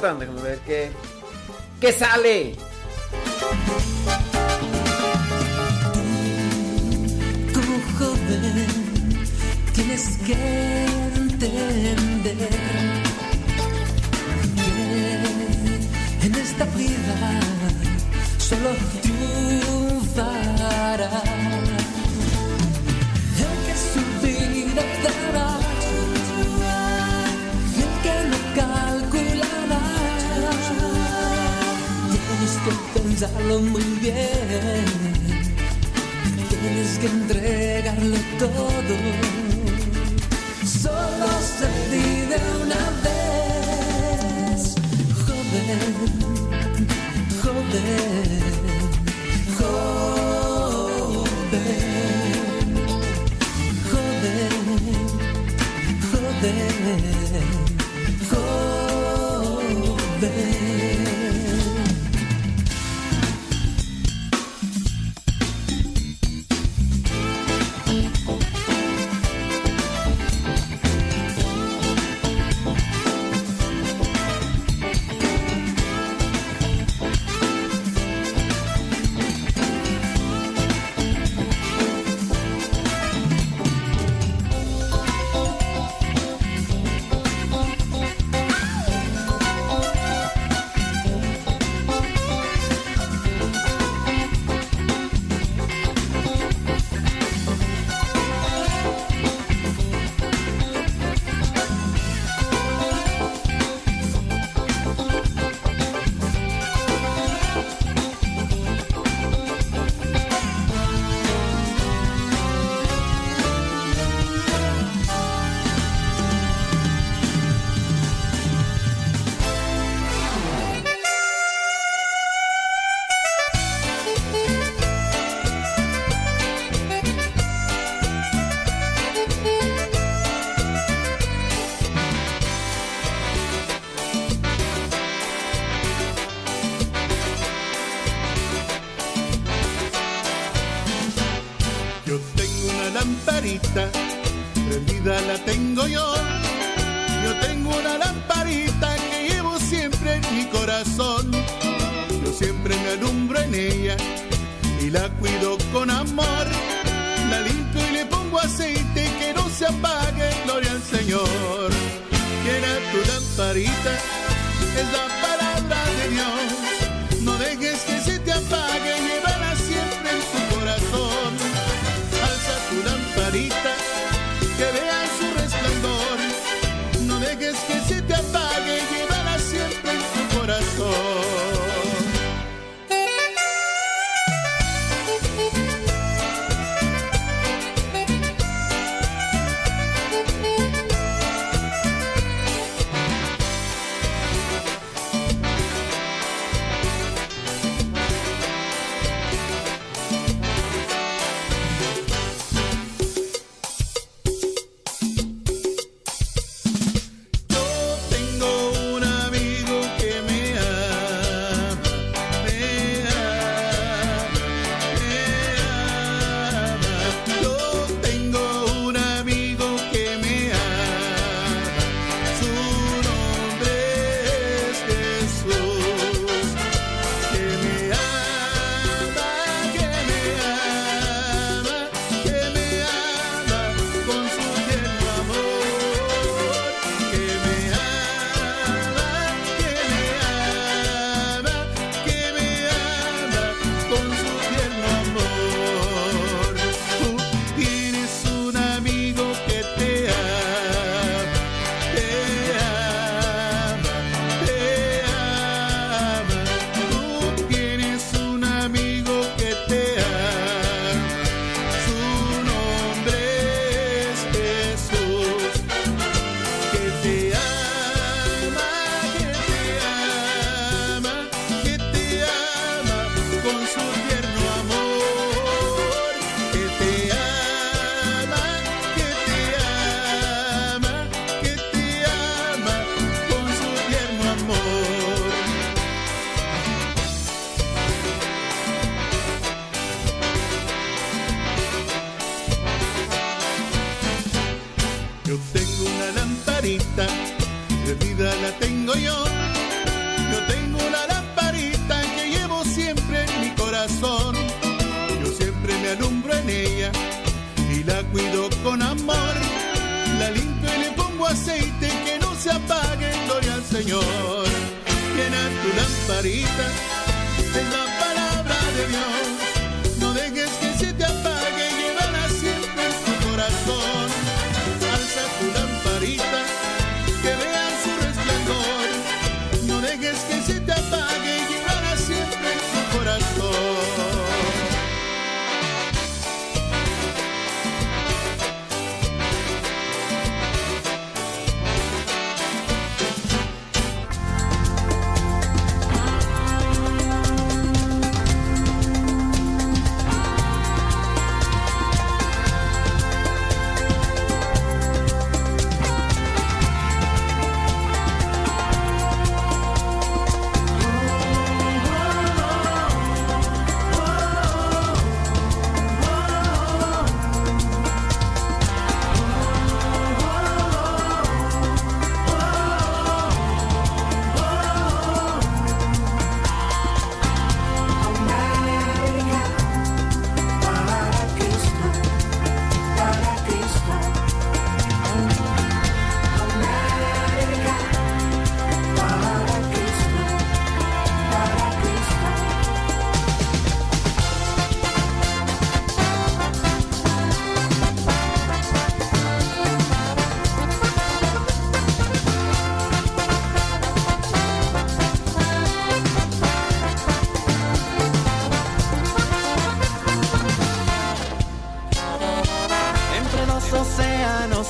cantan. Déjame ver qué. ¿Qué sale? Yo siempre me alumbro en ella y la cuido con amor. La limpio y le pongo aceite que no se apague, gloria al Señor. Quiera tu lamparita, es la palabra de Dios. No dejes que se te apague, llévala siempre en tu corazón. Alza tu lamparita, que veas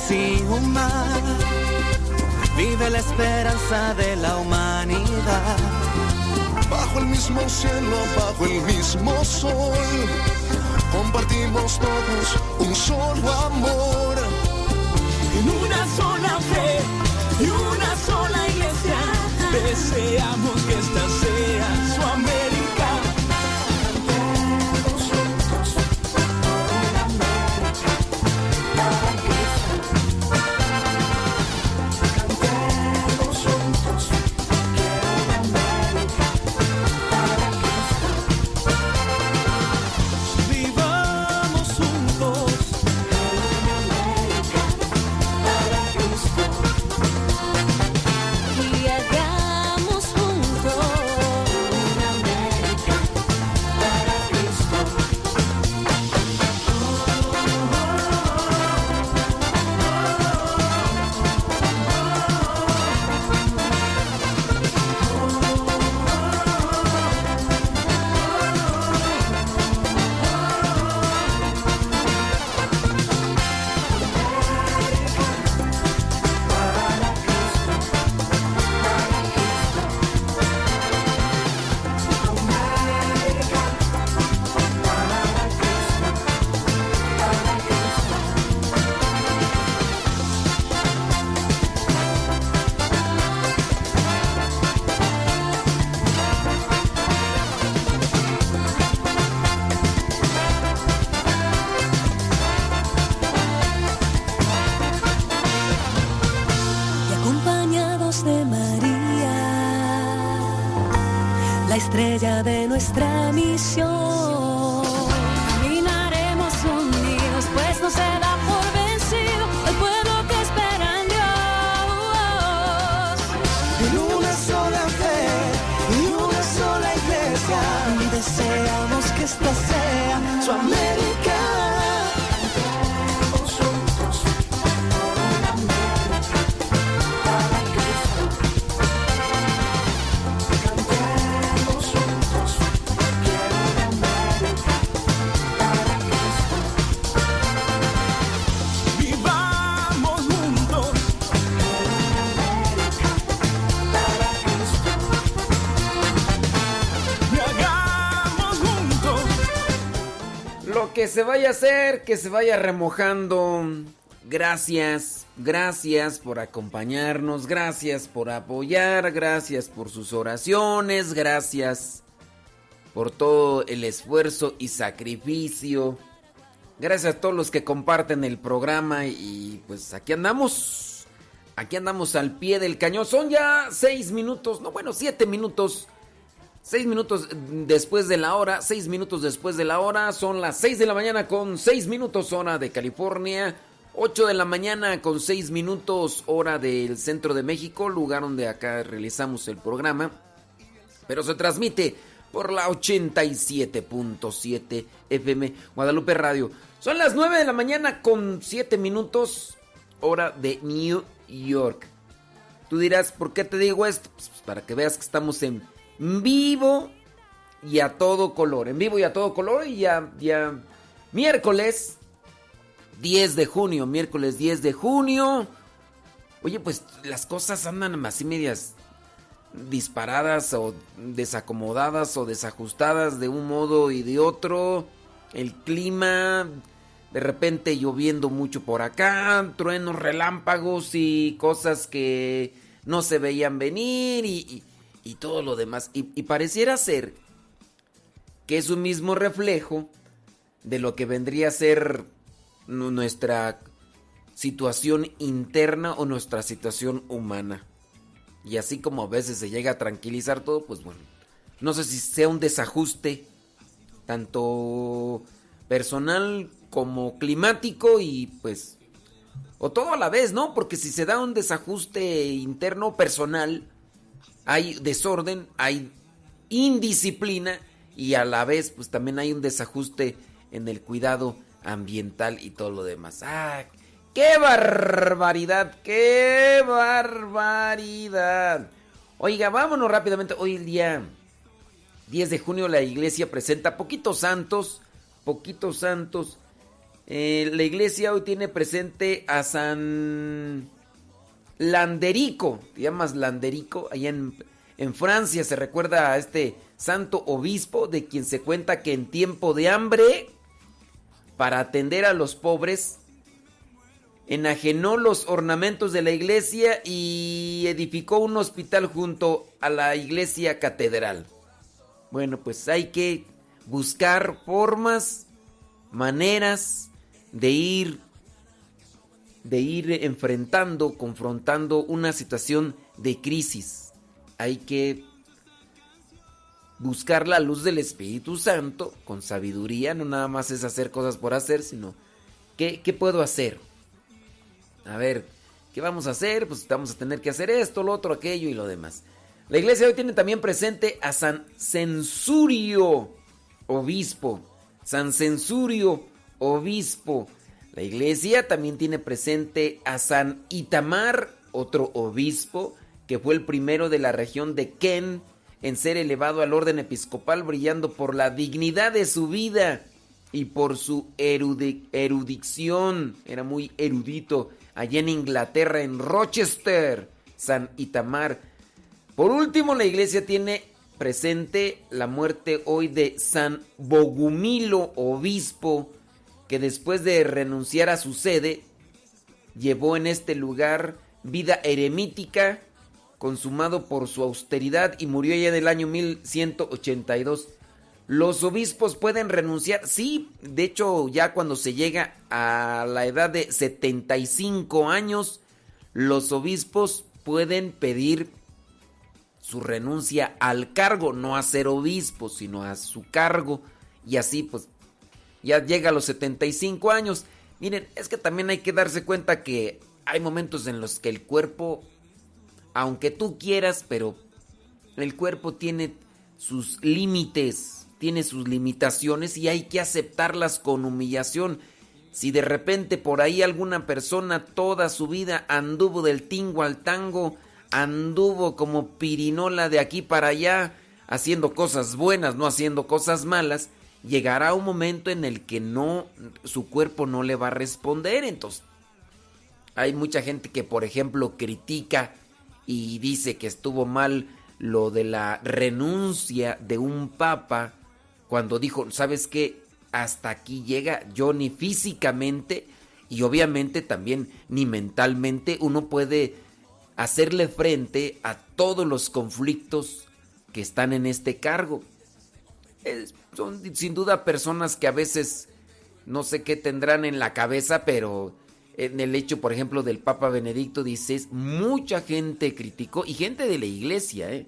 un mar vive la esperanza de la humanidad. Bajo el mismo cielo, bajo el mismo sol, compartimos todos un solo amor. En una sola fe y una sola iglesia, deseamos se vaya a hacer, que se vaya remojando. Gracias, gracias por acompañarnos, gracias por apoyar, gracias por sus oraciones, gracias por todo el esfuerzo y sacrificio. Gracias a todos los que comparten el programa y pues aquí andamos. Aquí andamos al pie del cañón. Son ya seis minutos, no bueno, siete minutos Seis minutos después de la hora, seis minutos después de la hora, son las seis de la mañana con seis minutos hora de California, ocho de la mañana con seis minutos hora del centro de México, lugar donde acá realizamos el programa, pero se transmite por la 87.7 FM Guadalupe Radio. Son las nueve de la mañana con siete minutos hora de New York. Tú dirás, ¿por qué te digo esto? Pues para que veas que estamos en vivo y a todo color. En vivo y a todo color y ya, ya miércoles 10 de junio, miércoles 10 de junio. Oye, pues las cosas andan así medias disparadas o desacomodadas o desajustadas de un modo y de otro. El clima, de repente lloviendo mucho por acá, truenos, relámpagos y cosas que no se veían venir y, y- y todo lo demás. Y, pareciera ser que es un mismo reflejo de lo que vendría a ser nu- nuestra situación interna o nuestra situación humana. Y así como a veces se llega a tranquilizar todo, pues bueno, no sé si sea un desajuste tanto personal como climático y pues o todo a la vez, ¿no? Porque si se da un desajuste interno personal, hay desorden, hay indisciplina y a la vez pues también hay un desajuste en el cuidado ambiental y todo lo demás. ¡Ah! ¡Qué barbaridad! ¡Qué barbaridad! Oiga, vámonos rápidamente. Hoy el día 10 de junio la iglesia presenta poquitos santos, poquitos santos. Eh, la iglesia hoy tiene presente a San Landerico, te llamas Landerico, allá en, en Francia se recuerda a este santo obispo de quien se cuenta que en tiempo de hambre, para atender a los pobres, enajenó los ornamentos de la iglesia y edificó un hospital junto a la iglesia catedral. Bueno, pues hay que buscar formas, maneras de ir de ir enfrentando, confrontando una situación de crisis. Hay que buscar la luz del Espíritu Santo con sabiduría, no nada más es hacer cosas por hacer, sino ¿qué, puedo hacer? A ver, ¿qué vamos a hacer? Pues vamos a tener que hacer esto, lo otro, aquello y lo demás. La iglesia hoy tiene también presente a San Censurio, obispo. San Censurio, obispo. La iglesia también tiene presente a San Itamar, otro obispo, que fue el primero de la región de Ken en ser elevado al orden episcopal, brillando por la dignidad de su vida y por su erudi- erudición. Era muy erudito. Allá en Inglaterra, en Rochester, San Itamar. Por último, la iglesia tiene presente la muerte hoy de San Bogumilo, obispo, que después de renunciar a su sede, llevó en este lugar vida eremítica, consumado por su austeridad y murió ya en el año 1182. Los obispos pueden renunciar, sí, de hecho ya cuando se llega a la edad de 75 años, los obispos pueden pedir su renuncia al cargo, no a ser obispo, sino a su cargo. Y así pues ya llega a los 75 años. Miren, es que también hay que darse cuenta que hay momentos en los que el cuerpo, aunque tú quieras, pero el cuerpo tiene sus límites, tiene sus limitaciones y hay que aceptarlas con humillación. Si de repente por ahí alguna persona toda su vida anduvo del tingo al tango, anduvo como pirinola de aquí para allá, haciendo cosas buenas, no haciendo cosas malas, llegará un momento en el que no su cuerpo no le va a responder, entonces hay mucha gente que por ejemplo critica y dice que estuvo mal lo de la renuncia de un papa cuando dijo, ¿sabes qué? Hasta aquí llega yo ni físicamente y obviamente también ni mentalmente uno puede hacerle frente a todos los conflictos que están en este cargo. Es- son sin duda personas que a veces no sé qué tendrán en la cabeza, pero en el hecho, por ejemplo, del Papa Benedicto XVI, mucha gente criticó, y gente de la iglesia, ¿eh?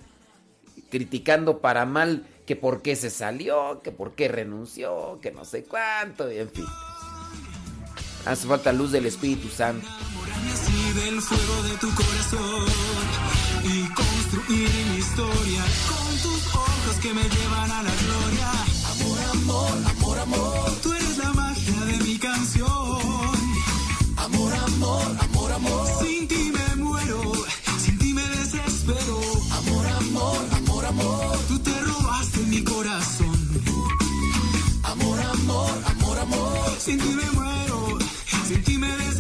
criticando para mal que por qué se salió, que por qué renunció, que no sé cuánto, y en fin. Hace falta luz del Espíritu Santo. Del fuego de tu corazón y construir mi historia con tus ojos que me llevan a la gloria. Amor, amor, amor, amor. Tú eres la magia de mi canción. Amor, amor, amor, amor. Sin ti me muero, sin ti me desespero. Amor, amor, amor, amor. Tú te robaste mi corazón. Amor, amor, amor, amor. Sin ti me muero, sin ti me desespero.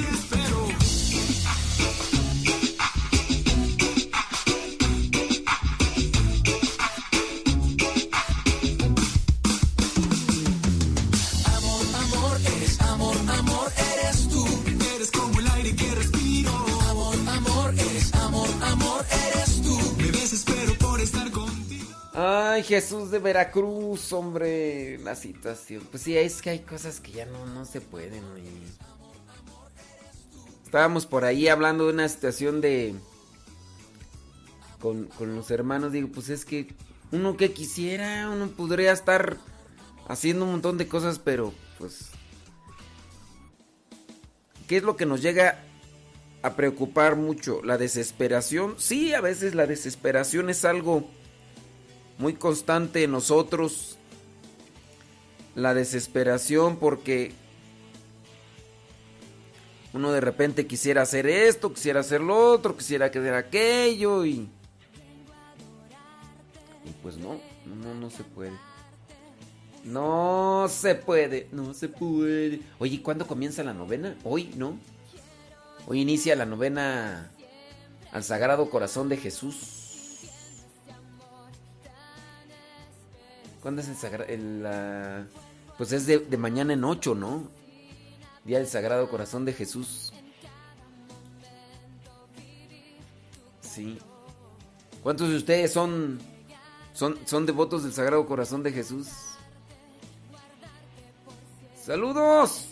Jesús de Veracruz, hombre, la situación. Pues sí, es que hay cosas que ya no, no se pueden. oye. Estábamos por ahí hablando de una situación de... Con, con los hermanos, digo, pues es que uno que quisiera, uno podría estar haciendo un montón de cosas, pero pues... ¿Qué es lo que nos llega a preocupar mucho? ¿La desesperación? Sí, a veces la desesperación es algo muy constante en nosotros. La desesperación porque uno de repente quisiera hacer esto, quisiera hacer lo otro, quisiera hacer aquello y... Y pues no, no, no se puede. No se puede, no se puede. Oye, ¿cuándo comienza la novena? Hoy, ¿no? Hoy inicia la novena al Sagrado Corazón de Jesús. ¿Cuándo es el Sagrado? Pues es de, mañana en 8, ¿no? Día del Sagrado Corazón de Jesús. Sí. ¿Cuántos de ustedes son, son, son devotos del Sagrado Corazón de Jesús? Saludos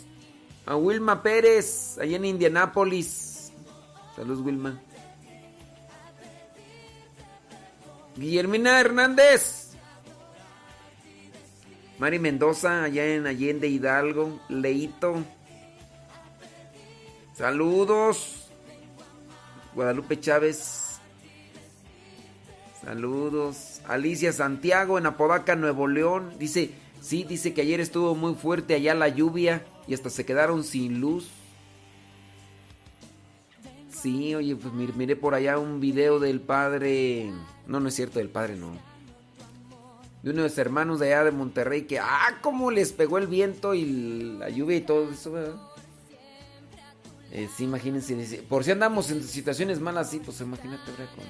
a Wilma Pérez, allá en Indianápolis. Saludos, Wilma. Guillermina Hernández. Mari Mendoza, allá en Allende Hidalgo. Leito. Saludos. Guadalupe Chávez. Saludos. Alicia Santiago en Apodaca, Nuevo León. Dice, sí, dice que ayer estuvo muy fuerte allá la lluvia y hasta se quedaron sin luz. Sí, oye, pues mir- miré por allá un video del padre. No, no es cierto, del padre no. De uno de los hermanos de allá de Monterrey que, ah, cómo les pegó el viento y la lluvia y todo eso, ¿verdad? Eh, sí, imagínense. Por si andamos en situaciones malas, sí, pues imagínate ahora con,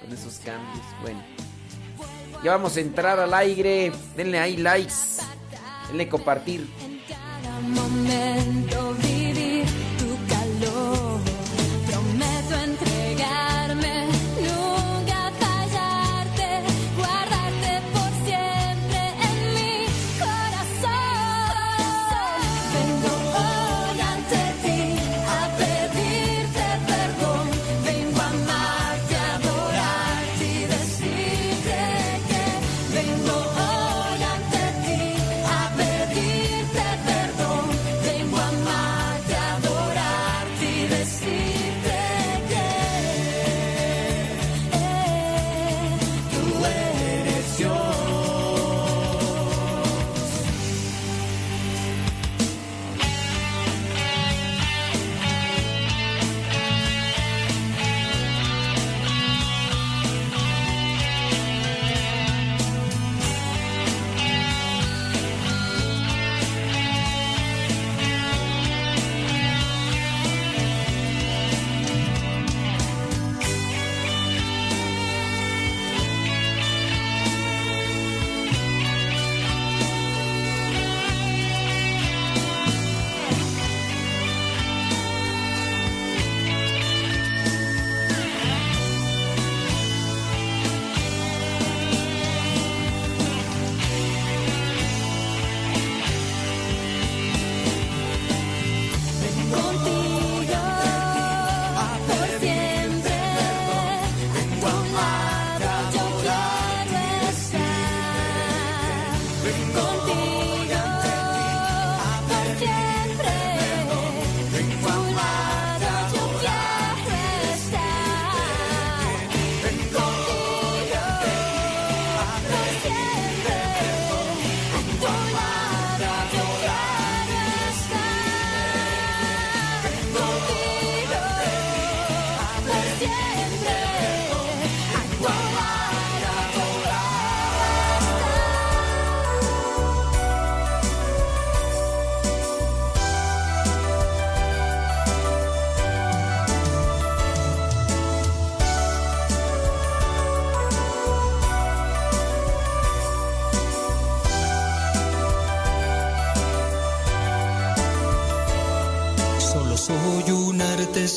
con esos cambios. Bueno, ya vamos a entrar al aire. Denle ahí likes. Denle compartir. cada momento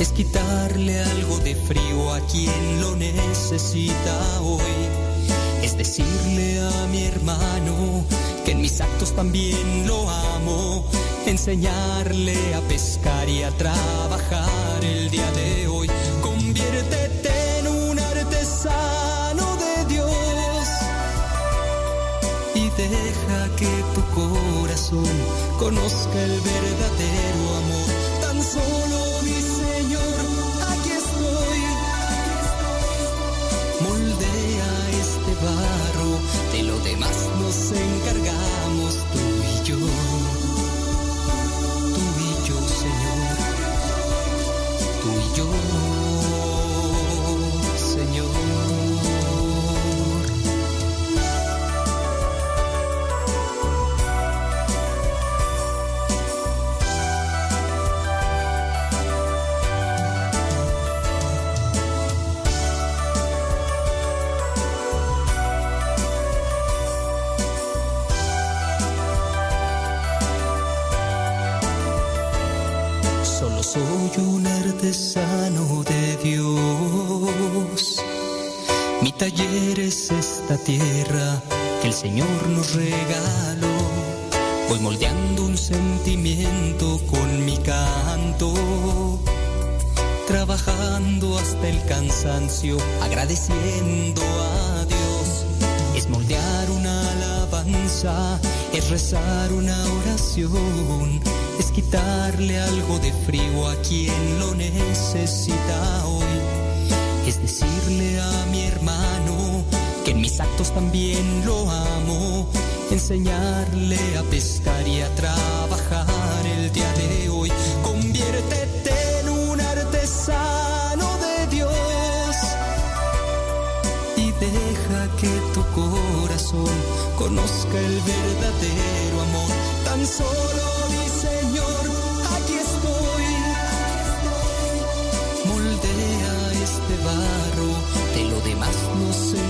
es quitarle algo de frío a quien lo necesita hoy. Es decirle a mi hermano que en mis actos también lo amo, enseñarle a pescar y a trabajar el día de hoy. Conviértete en un artesano de Dios y deja que tu corazón conozca el verdadero amor. Tan solo de lo tierra que el Señor nos regaló. Voy moldeando un sentimiento con mi canto. Trabajando hasta el cansancio, agradeciendo a Dios. Es moldear una alabanza, es rezar una oración, es quitarle algo de frío a quien lo necesita hoy. Es decirle a mi hermano que en mis actos también lo amo, enseñarle a pescar y a trabajar el día de hoy. Conviértete en un artesano de Dios y deja que tu corazón conozca el verdadero amor. Tan solo mi Señor, aquí estoy. Moldea este barro, de lo demás nos encargamos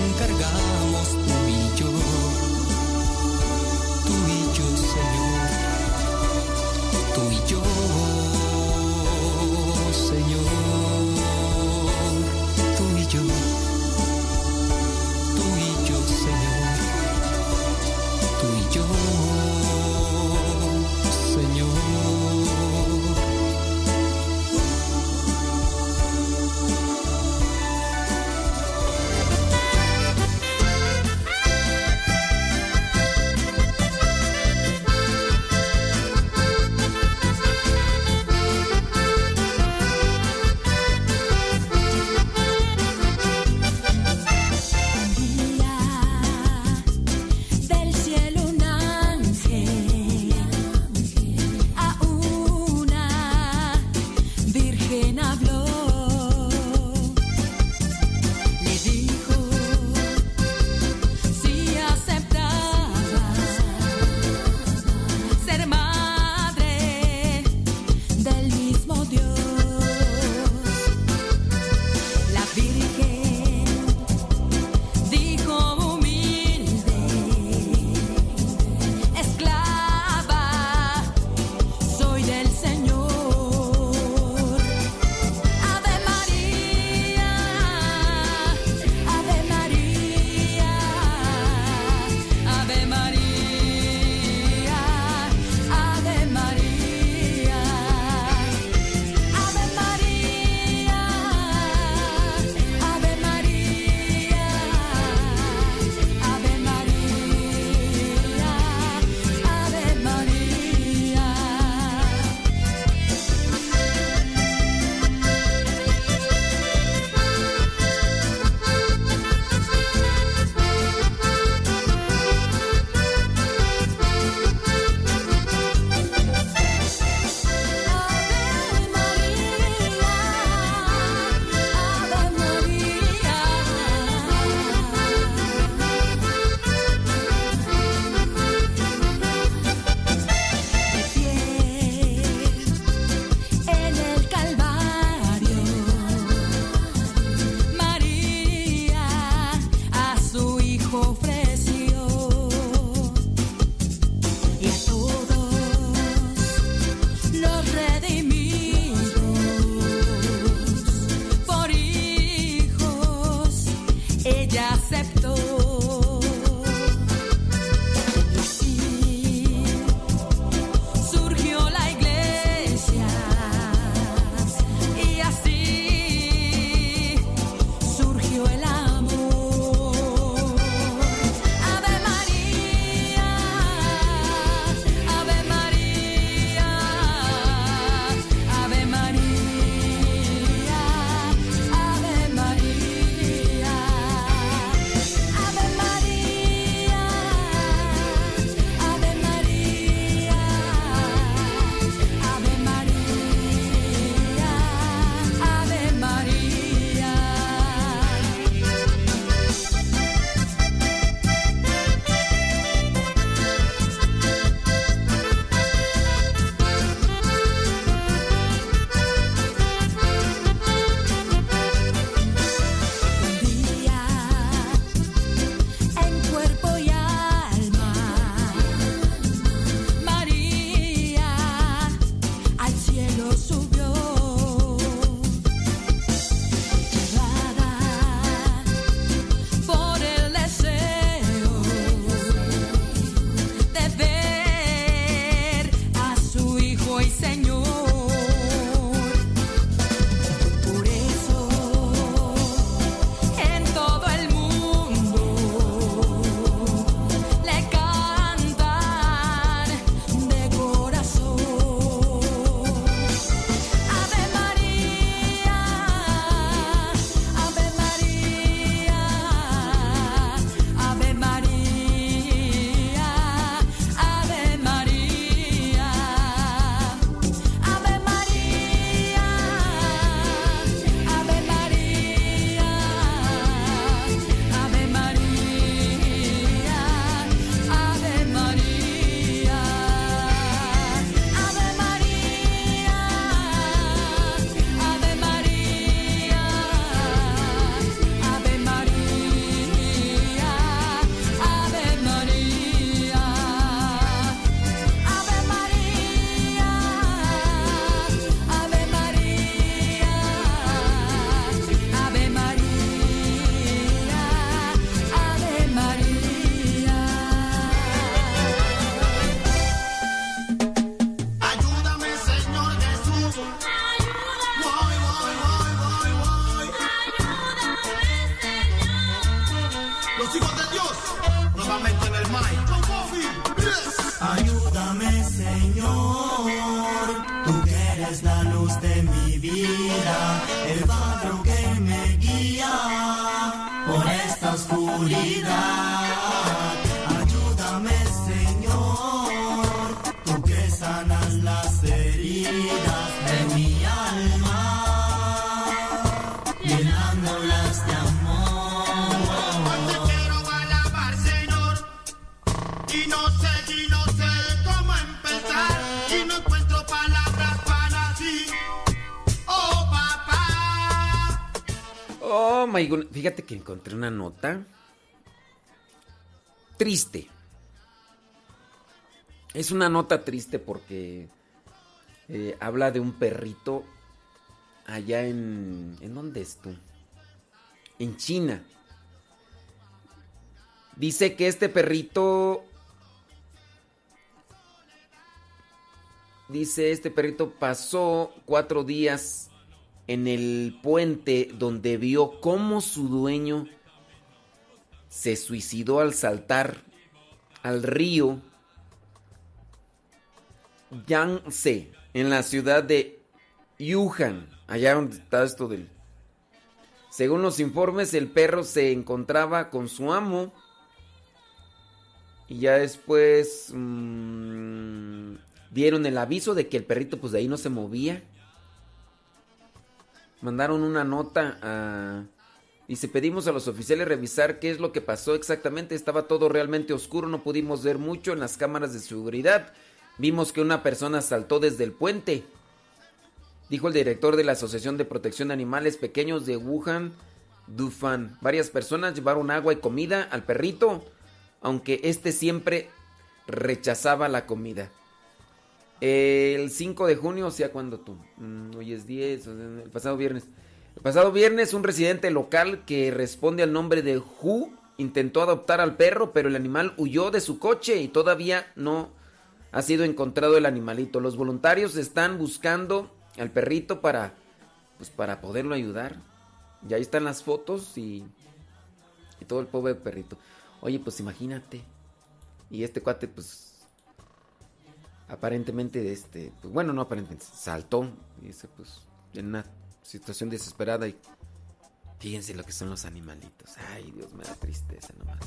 triste. Es una nota triste porque eh, habla de un perrito allá en. ¿En dónde es tú? En China. Dice que este perrito. Dice, este perrito pasó cuatro días en el puente donde vio cómo su dueño se suicidó al saltar al río Yangtze en la ciudad de Yuhan, allá donde está esto del... Según los informes, el perro se encontraba con su amo y ya después mm, dieron el aviso de que el perrito pues de ahí no se movía. Mandaron una nota a... Dice, pedimos a los oficiales revisar qué es lo que pasó exactamente. Estaba todo realmente oscuro, no pudimos ver mucho en las cámaras de seguridad. Vimos que una persona saltó desde el puente. Dijo el director de la Asociación de Protección de Animales Pequeños de Wuhan, Dufan. Varias personas llevaron agua y comida al perrito, aunque este siempre rechazaba la comida. El 5 de junio, o sea, cuando tú? Mm, hoy es 10, o sea, el pasado viernes. El pasado viernes, un residente local que responde al nombre de Hu intentó adoptar al perro, pero el animal huyó de su coche y todavía no ha sido encontrado el animalito. Los voluntarios están buscando al perrito para, pues, para poderlo ayudar. Y ahí están las fotos y, y todo el pobre perrito. Oye, pues imagínate. Y este cuate, pues, aparentemente, este, pues, bueno, no aparentemente, saltó. Y dice, pues, en situación desesperada y fíjense lo que son los animalitos. Ay, Dios, me da tristeza nomás.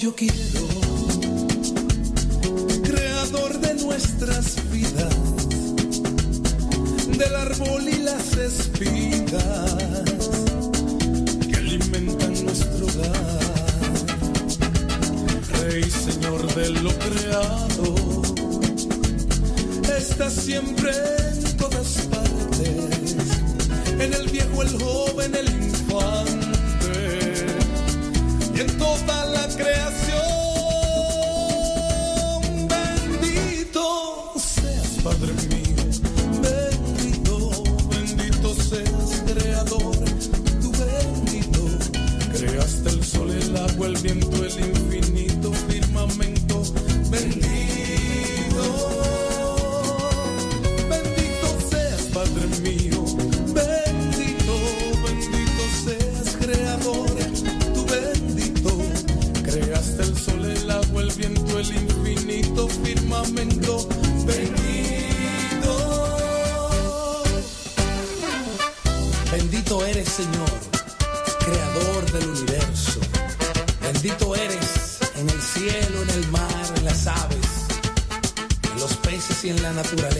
Yo quiero, la naturaleza.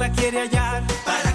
la quiere hallar.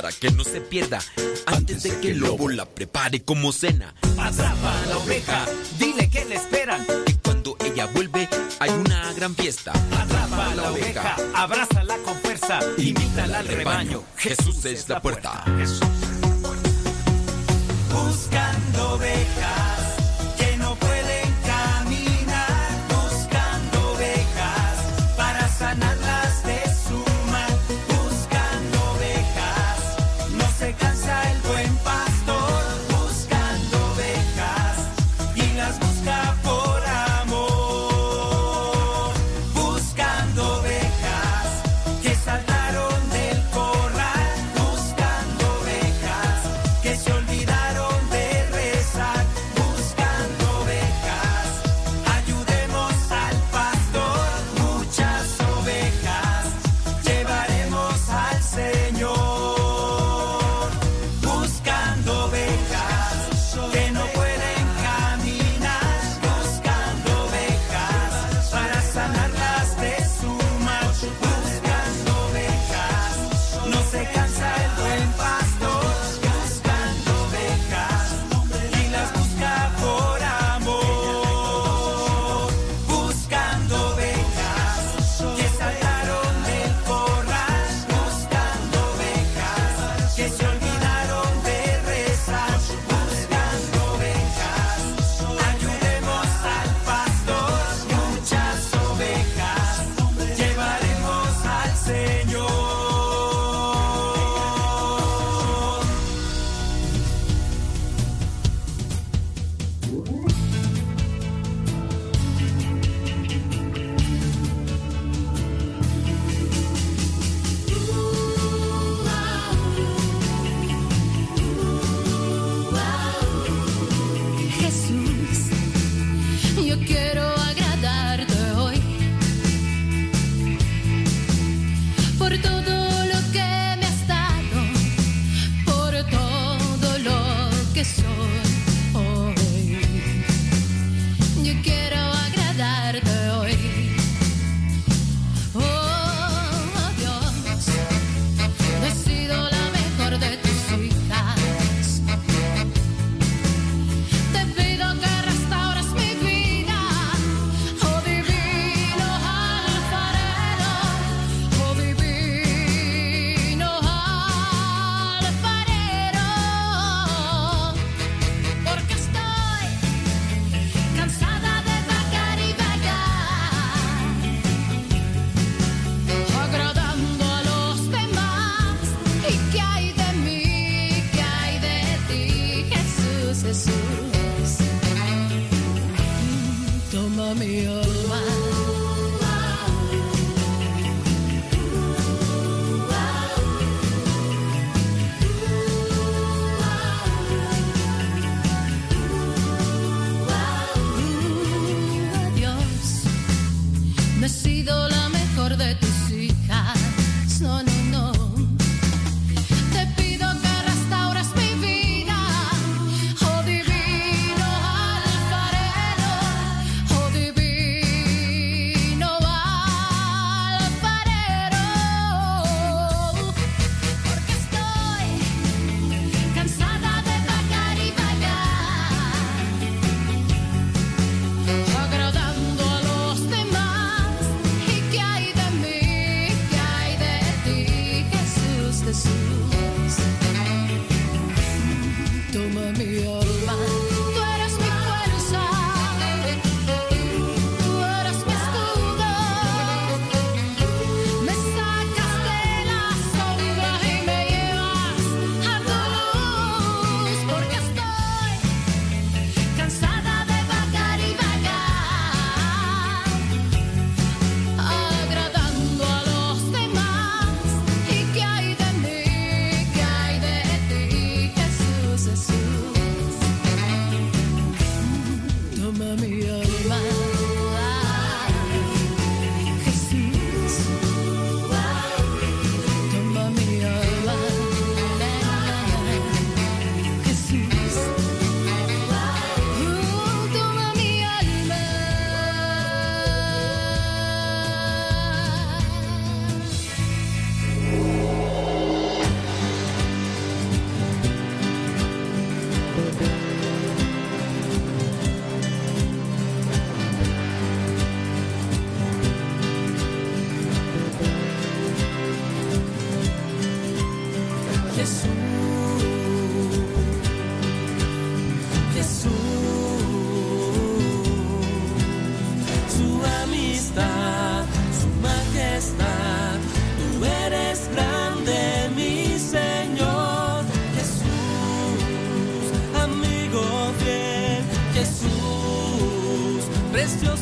para que no se pierda. Antes de que el lobo la prepare como cena. Atrapa a la oveja, dile que le esperan. Y cuando ella vuelve, hay una gran fiesta. Atrapa a la oveja, abrázala con fuerza, invítala al rebaño. Jesús es la puerta.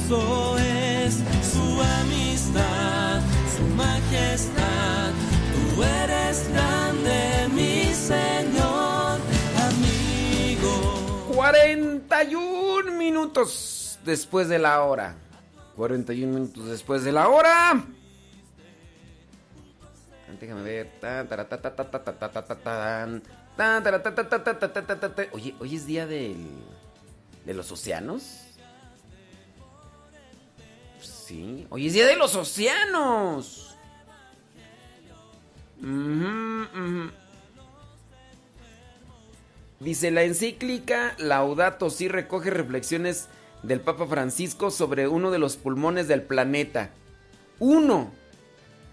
hermoso es su amistad, su majestad. Tú eres grande, mi Señor, amigo. 41 minutos después de la hora. 41 minutos después de la hora. Déjame ver. Oye, hoy es día del, de los océanos. Sí, hoy es día de los océanos. Dice la encíclica Laudato Si recoge reflexiones del Papa Francisco sobre uno de los pulmones del planeta. Uno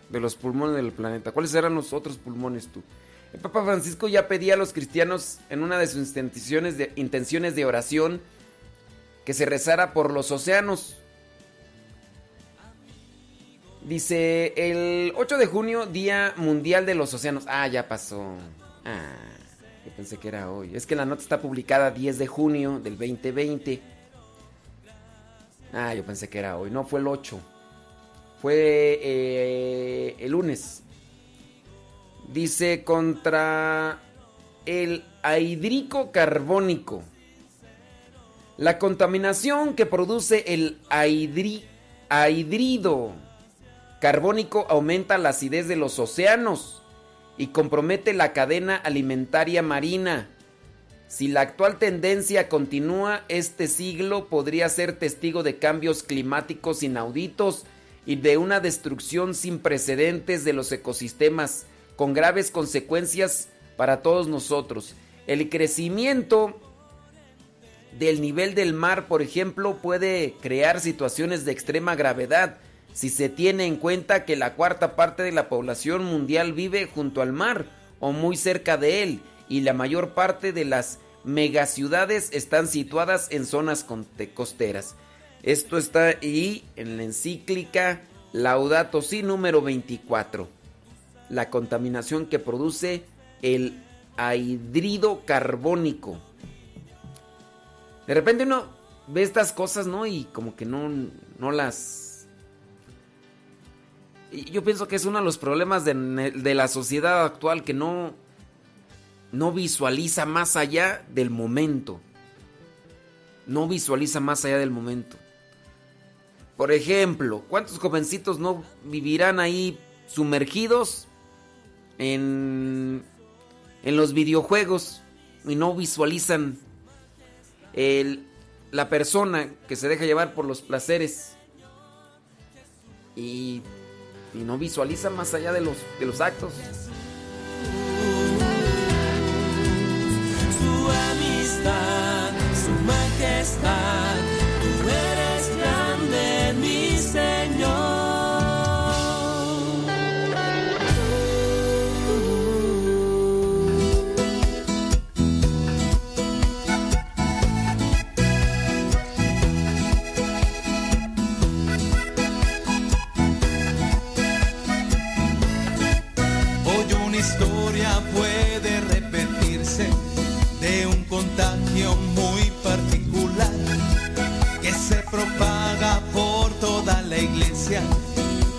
de los pulmones del planeta. ¿Cuáles eran los otros pulmones tú? El Papa Francisco ya pedía a los cristianos en una de sus intenciones de oración que se rezara por los océanos. Dice el 8 de junio, Día Mundial de los Océanos. Ah, ya pasó. Ah, yo pensé que era hoy. Es que la nota está publicada 10 de junio del 2020. Ah, yo pensé que era hoy. No, fue el 8. Fue eh, el lunes. Dice contra el ahidrico carbónico. La contaminación que produce el ahidri- ahidrido carbónico aumenta la acidez de los océanos y compromete la cadena alimentaria marina. Si la actual tendencia continúa, este siglo podría ser testigo de cambios climáticos inauditos y de una destrucción sin precedentes de los ecosistemas, con graves consecuencias para todos nosotros. El crecimiento del nivel del mar, por ejemplo, puede crear situaciones de extrema gravedad si se tiene en cuenta que la cuarta parte de la población mundial vive junto al mar o muy cerca de él y la mayor parte de las megaciudades están situadas en zonas costeras. Esto está ahí en la encíclica Laudato Si número 24. La contaminación que produce el ahidrido carbónico. De repente uno ve estas cosas, ¿no? Y como que no, no las... Yo pienso que es uno de los problemas de, de la sociedad actual que no, no visualiza más allá del momento. No visualiza más allá del momento. Por ejemplo, ¿cuántos jovencitos no vivirán ahí sumergidos en, en los videojuegos y no visualizan el- la persona que se deja llevar por los placeres y, y no visualiza más allá de los, de los actos? su amistad, su majestad.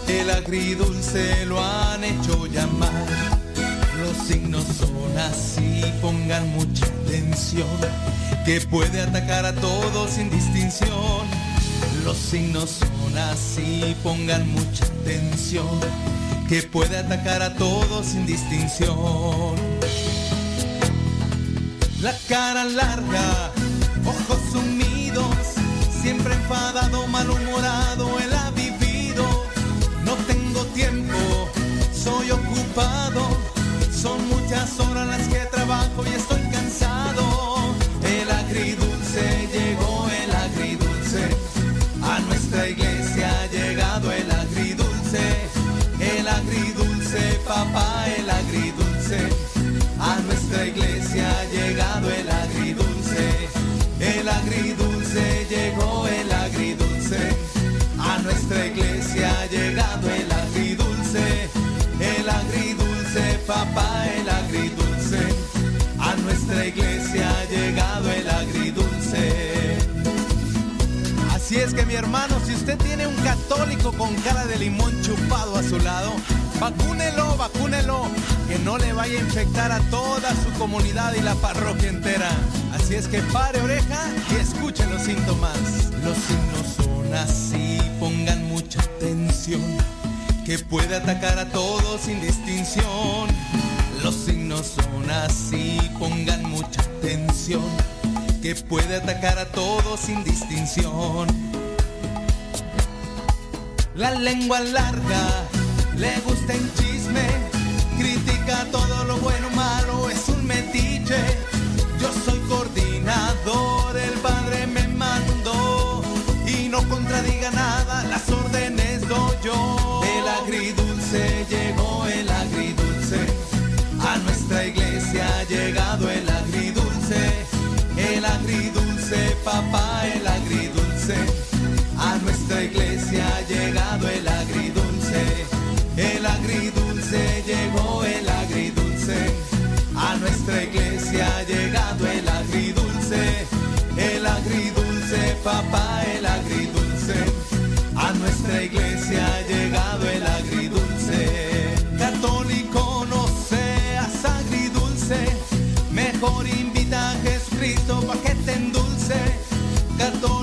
El agridulce lo han hecho llamar. Los signos son así, pongan mucha atención, que puede atacar a todos sin distinción. Los signos son así, pongan mucha atención, que puede atacar a todos sin distinción. La cara larga, ojos sumidos, siempre enfadado, malhumorado, él soy ocupado, son muchas horas las que trabajo y estoy Así es que mi hermano, si usted tiene un católico con cara de limón chupado a su lado, vacúnelo, vacúnelo, que no le vaya a infectar a toda su comunidad y la parroquia entera. Así es que pare oreja y escuche los síntomas. Los signos son así, pongan mucha atención, que puede atacar a todos sin distinción. Los signos son así, pongan mucha atención, que puede atacar a todos sin distinción. La lengua larga, le gusta el chisme, critica todo lo bueno malo, es un metiche. Yo soy coordinador, el padre me mandó y no contradiga nada, las órdenes doy yo. El agridulce llegó, el agridulce, a nuestra iglesia ha llegado el agridulce, el agridulce, papá, el agridulce. Papá, el agridulce. A nuestra iglesia ha llegado el agridulce. Católico no seas agridulce, mejor invita a Jesucristo pa' que te endulce. Católico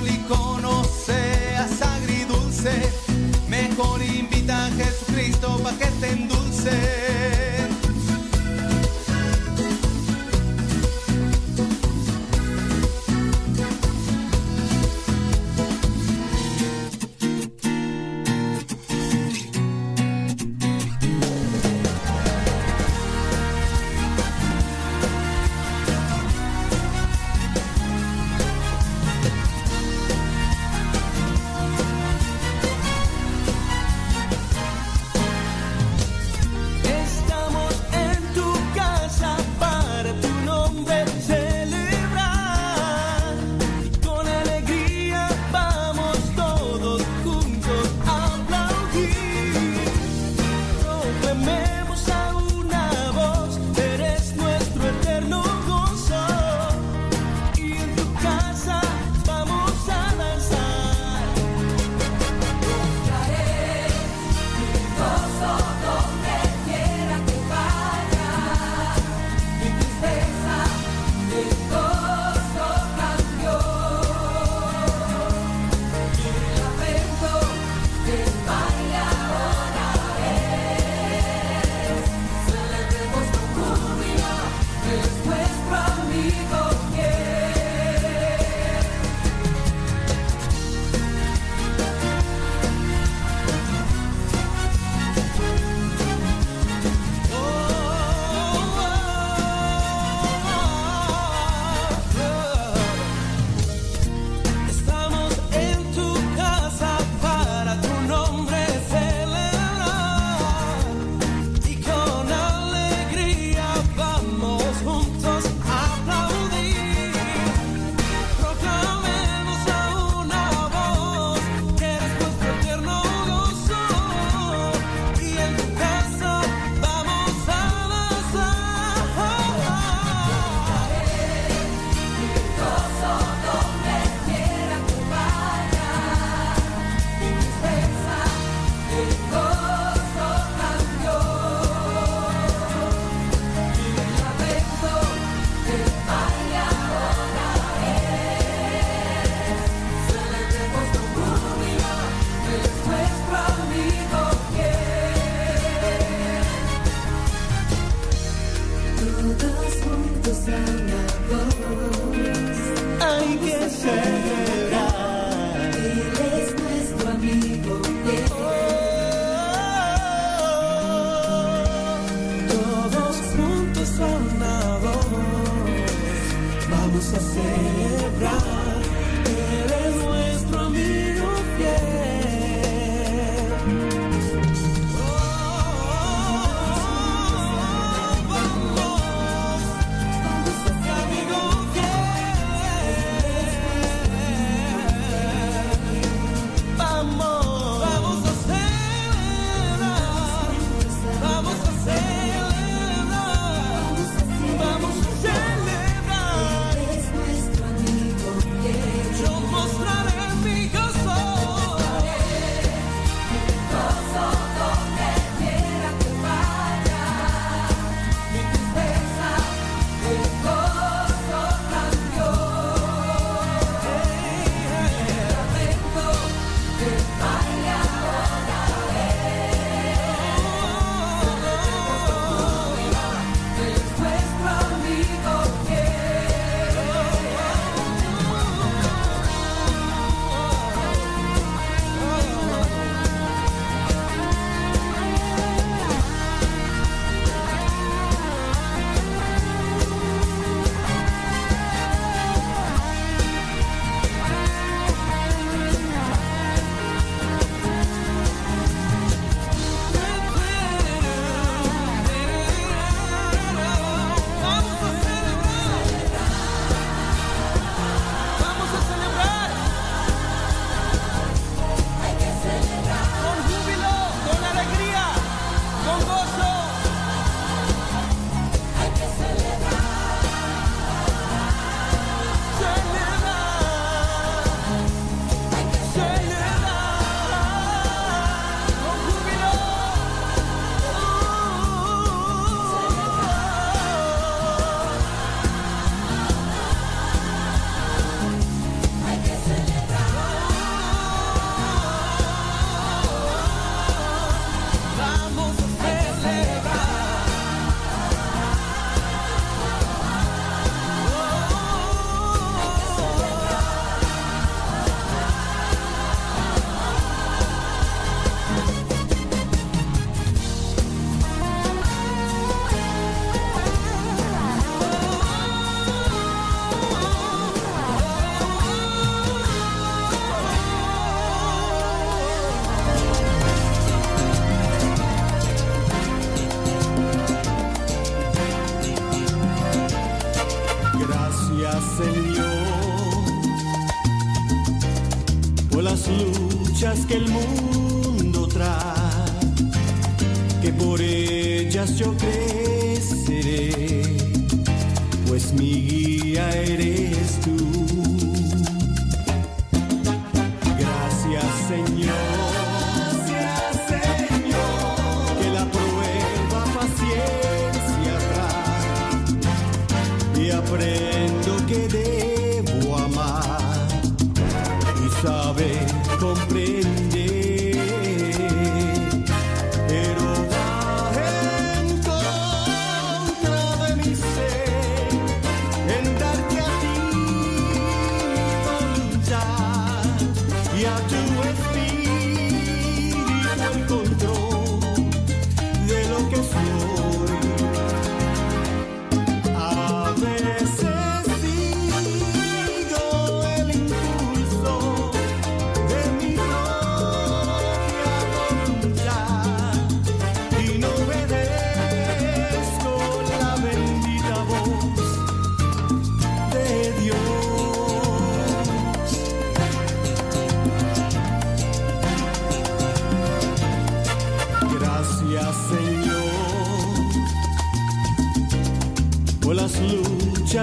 mi guía eres tú.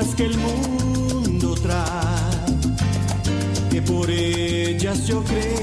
que el mundo trae, que por ellas yo creo.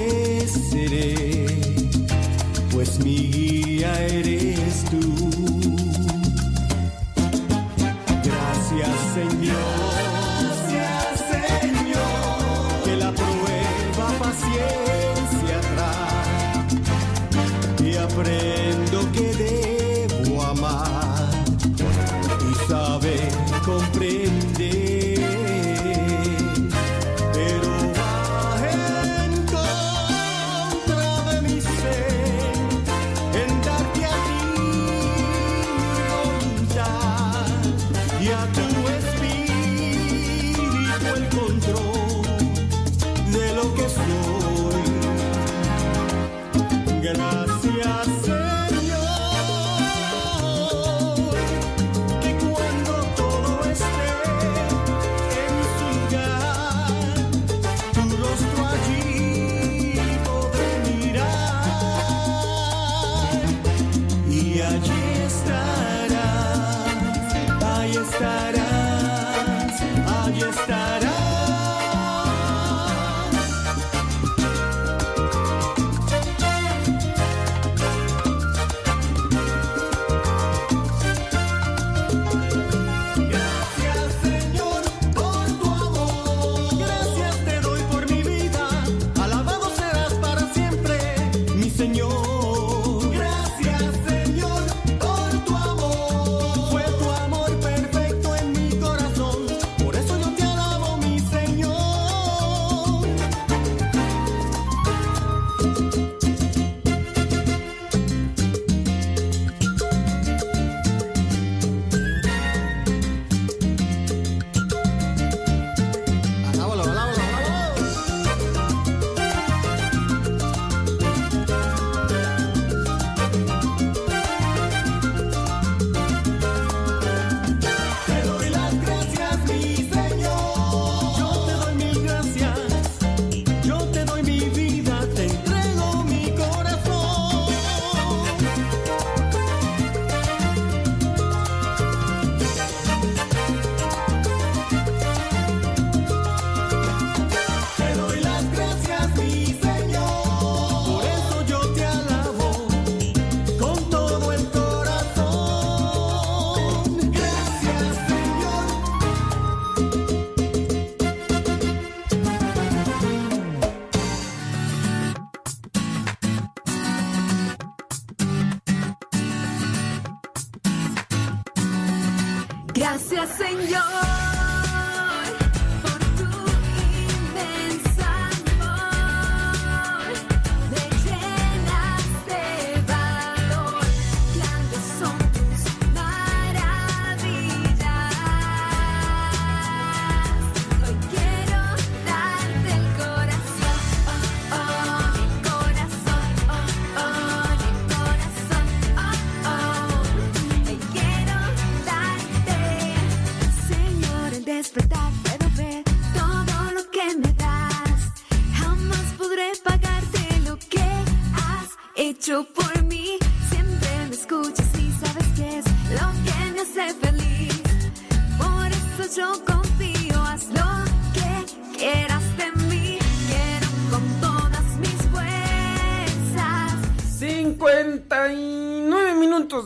Gracias, Señor.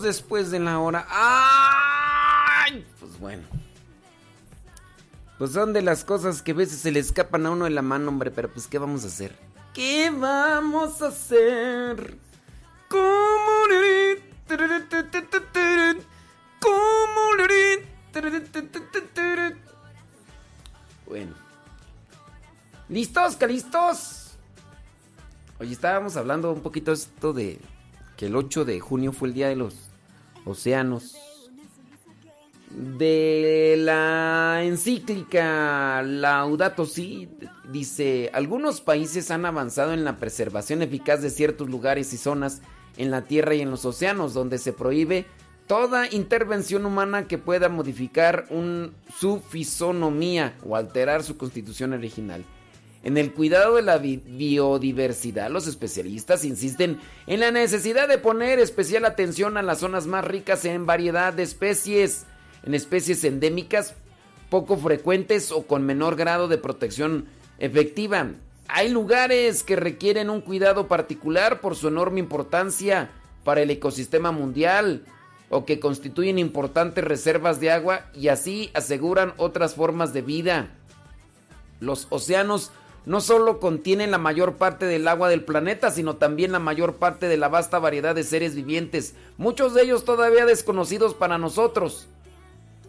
Después de la hora. ¡Ay! Pues bueno. Pues son de las cosas que a veces se le escapan a uno de la mano, hombre, pero pues ¿qué vamos a hacer? ¿Qué vamos a hacer? ¿Cómo? ¿Cómo? Bueno. ¿Listos? ¿Que listos? Oye, estábamos hablando un poquito esto de que el 8 de junio fue el Día de los Océanos. De la encíclica Laudato Si dice, algunos países han avanzado en la preservación eficaz de ciertos lugares y zonas en la tierra y en los océanos donde se prohíbe toda intervención humana que pueda modificar un, su fisonomía o alterar su constitución original. En el cuidado de la bi- biodiversidad, los especialistas insisten en la necesidad de poner especial atención a las zonas más ricas en variedad de especies, en especies endémicas poco frecuentes o con menor grado de protección efectiva. Hay lugares que requieren un cuidado particular por su enorme importancia para el ecosistema mundial o que constituyen importantes reservas de agua y así aseguran otras formas de vida. Los océanos no solo contienen la mayor parte del agua del planeta, sino también la mayor parte de la vasta variedad de seres vivientes, muchos de ellos todavía desconocidos para nosotros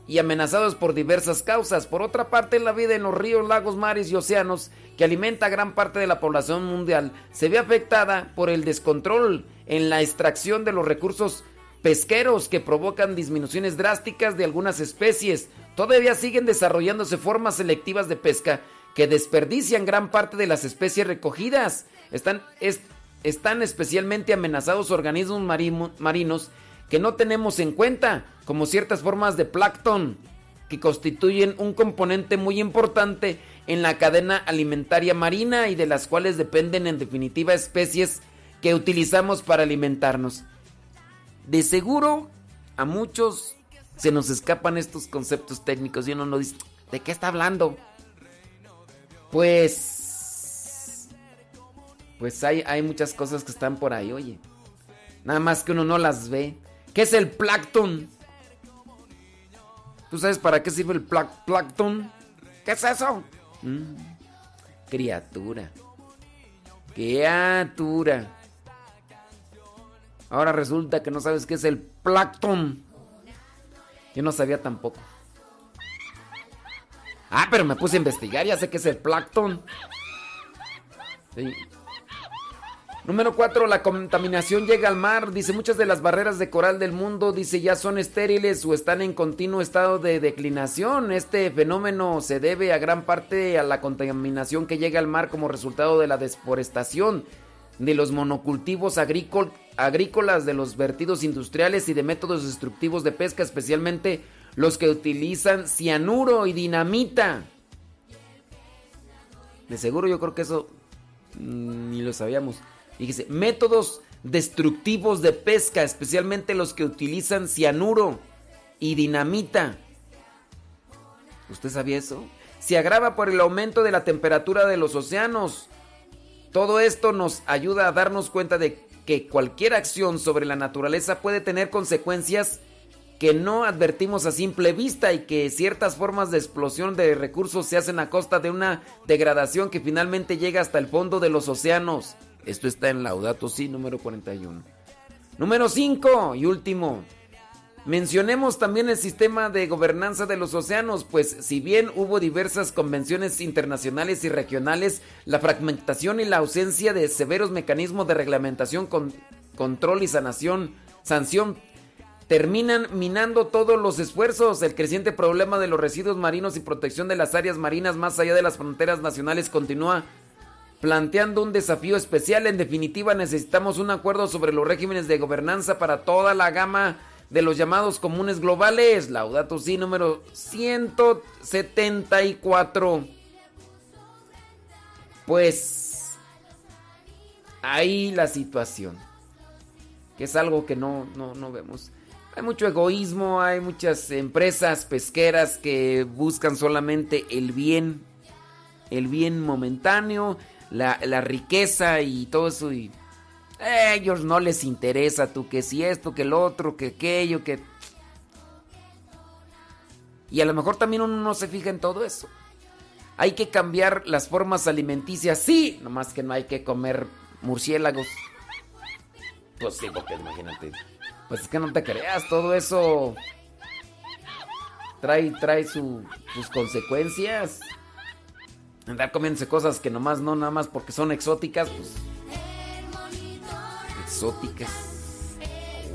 y amenazados por diversas causas. Por otra parte, la vida en los ríos, lagos, mares y océanos, que alimenta a gran parte de la población mundial, se ve afectada por el descontrol en la extracción de los recursos pesqueros que provocan disminuciones drásticas de algunas especies. Todavía siguen desarrollándose formas selectivas de pesca que desperdician gran parte de las especies recogidas. Están, es- están especialmente amenazados organismos marinos que no tenemos en cuenta, como ciertas formas de plancton, que constituyen un componente muy importante en la cadena alimentaria marina y de las cuales dependen en definitiva especies que utilizamos para alimentarnos. De seguro a muchos se nos escapan estos conceptos técnicos y uno no dice, ¿de qué está hablando? Pues... Pues hay, hay muchas cosas que están por ahí, oye. Nada más que uno no las ve. ¿Qué es el plancton? ¿Tú sabes para qué sirve el pla- plancton? ¿Qué es eso? Mm, criatura. Criatura. Ahora resulta que no sabes qué es el plancton. Yo no sabía tampoco. Ah, pero me puse a investigar, ya sé qué es el plancton. Número 4, la contaminación llega al mar. Dice, muchas de las barreras de coral del mundo, dice, ya son estériles o están en continuo estado de declinación. Este fenómeno se debe a gran parte a la contaminación que llega al mar como resultado de la deforestación, de los monocultivos agrícol- agrícolas, de los vertidos industriales y de métodos destructivos de pesca, especialmente los que utilizan cianuro y dinamita. De seguro yo creo que eso mm, ni lo sabíamos. Fíjese, métodos destructivos de pesca, especialmente los que utilizan cianuro y dinamita. ¿Usted sabía eso? Se agrava por el aumento de la temperatura de los océanos. Todo esto nos ayuda a darnos cuenta de que cualquier acción sobre la naturaleza puede tener consecuencias que no advertimos a simple vista y que ciertas formas de explosión de recursos se hacen a costa de una degradación que finalmente llega hasta el fondo de los océanos. Esto está en Laudato Si número 41. Número 5 y último. Mencionemos también el sistema de gobernanza de los océanos, pues si bien hubo diversas convenciones internacionales y regionales, la fragmentación y la ausencia de severos mecanismos de reglamentación, con, control y sanación, sanción terminan minando todos los esfuerzos. El creciente problema de los residuos marinos y protección de las áreas marinas más allá de las fronteras nacionales continúa planteando un desafío especial. En definitiva, necesitamos un acuerdo sobre los regímenes de gobernanza para toda la gama de los llamados comunes globales. Laudato Si número 174. Pues ahí la situación. Que es algo que no, no, no vemos. Hay mucho egoísmo, hay muchas empresas pesqueras que buscan solamente el bien, el bien momentáneo, la, la riqueza y todo eso. Y A ellos no les interesa tú que si esto, que el otro, que aquello, que... Y a lo mejor también uno no se fija en todo eso. Hay que cambiar las formas alimenticias, sí, nomás que no hay que comer murciélagos. Pues sí, porque imagínate. Pues es que no te creas, todo eso trae, trae su- sus consecuencias. Andar comiéndose cosas que nomás no, nada más porque son exóticas, pues. Exóticas. el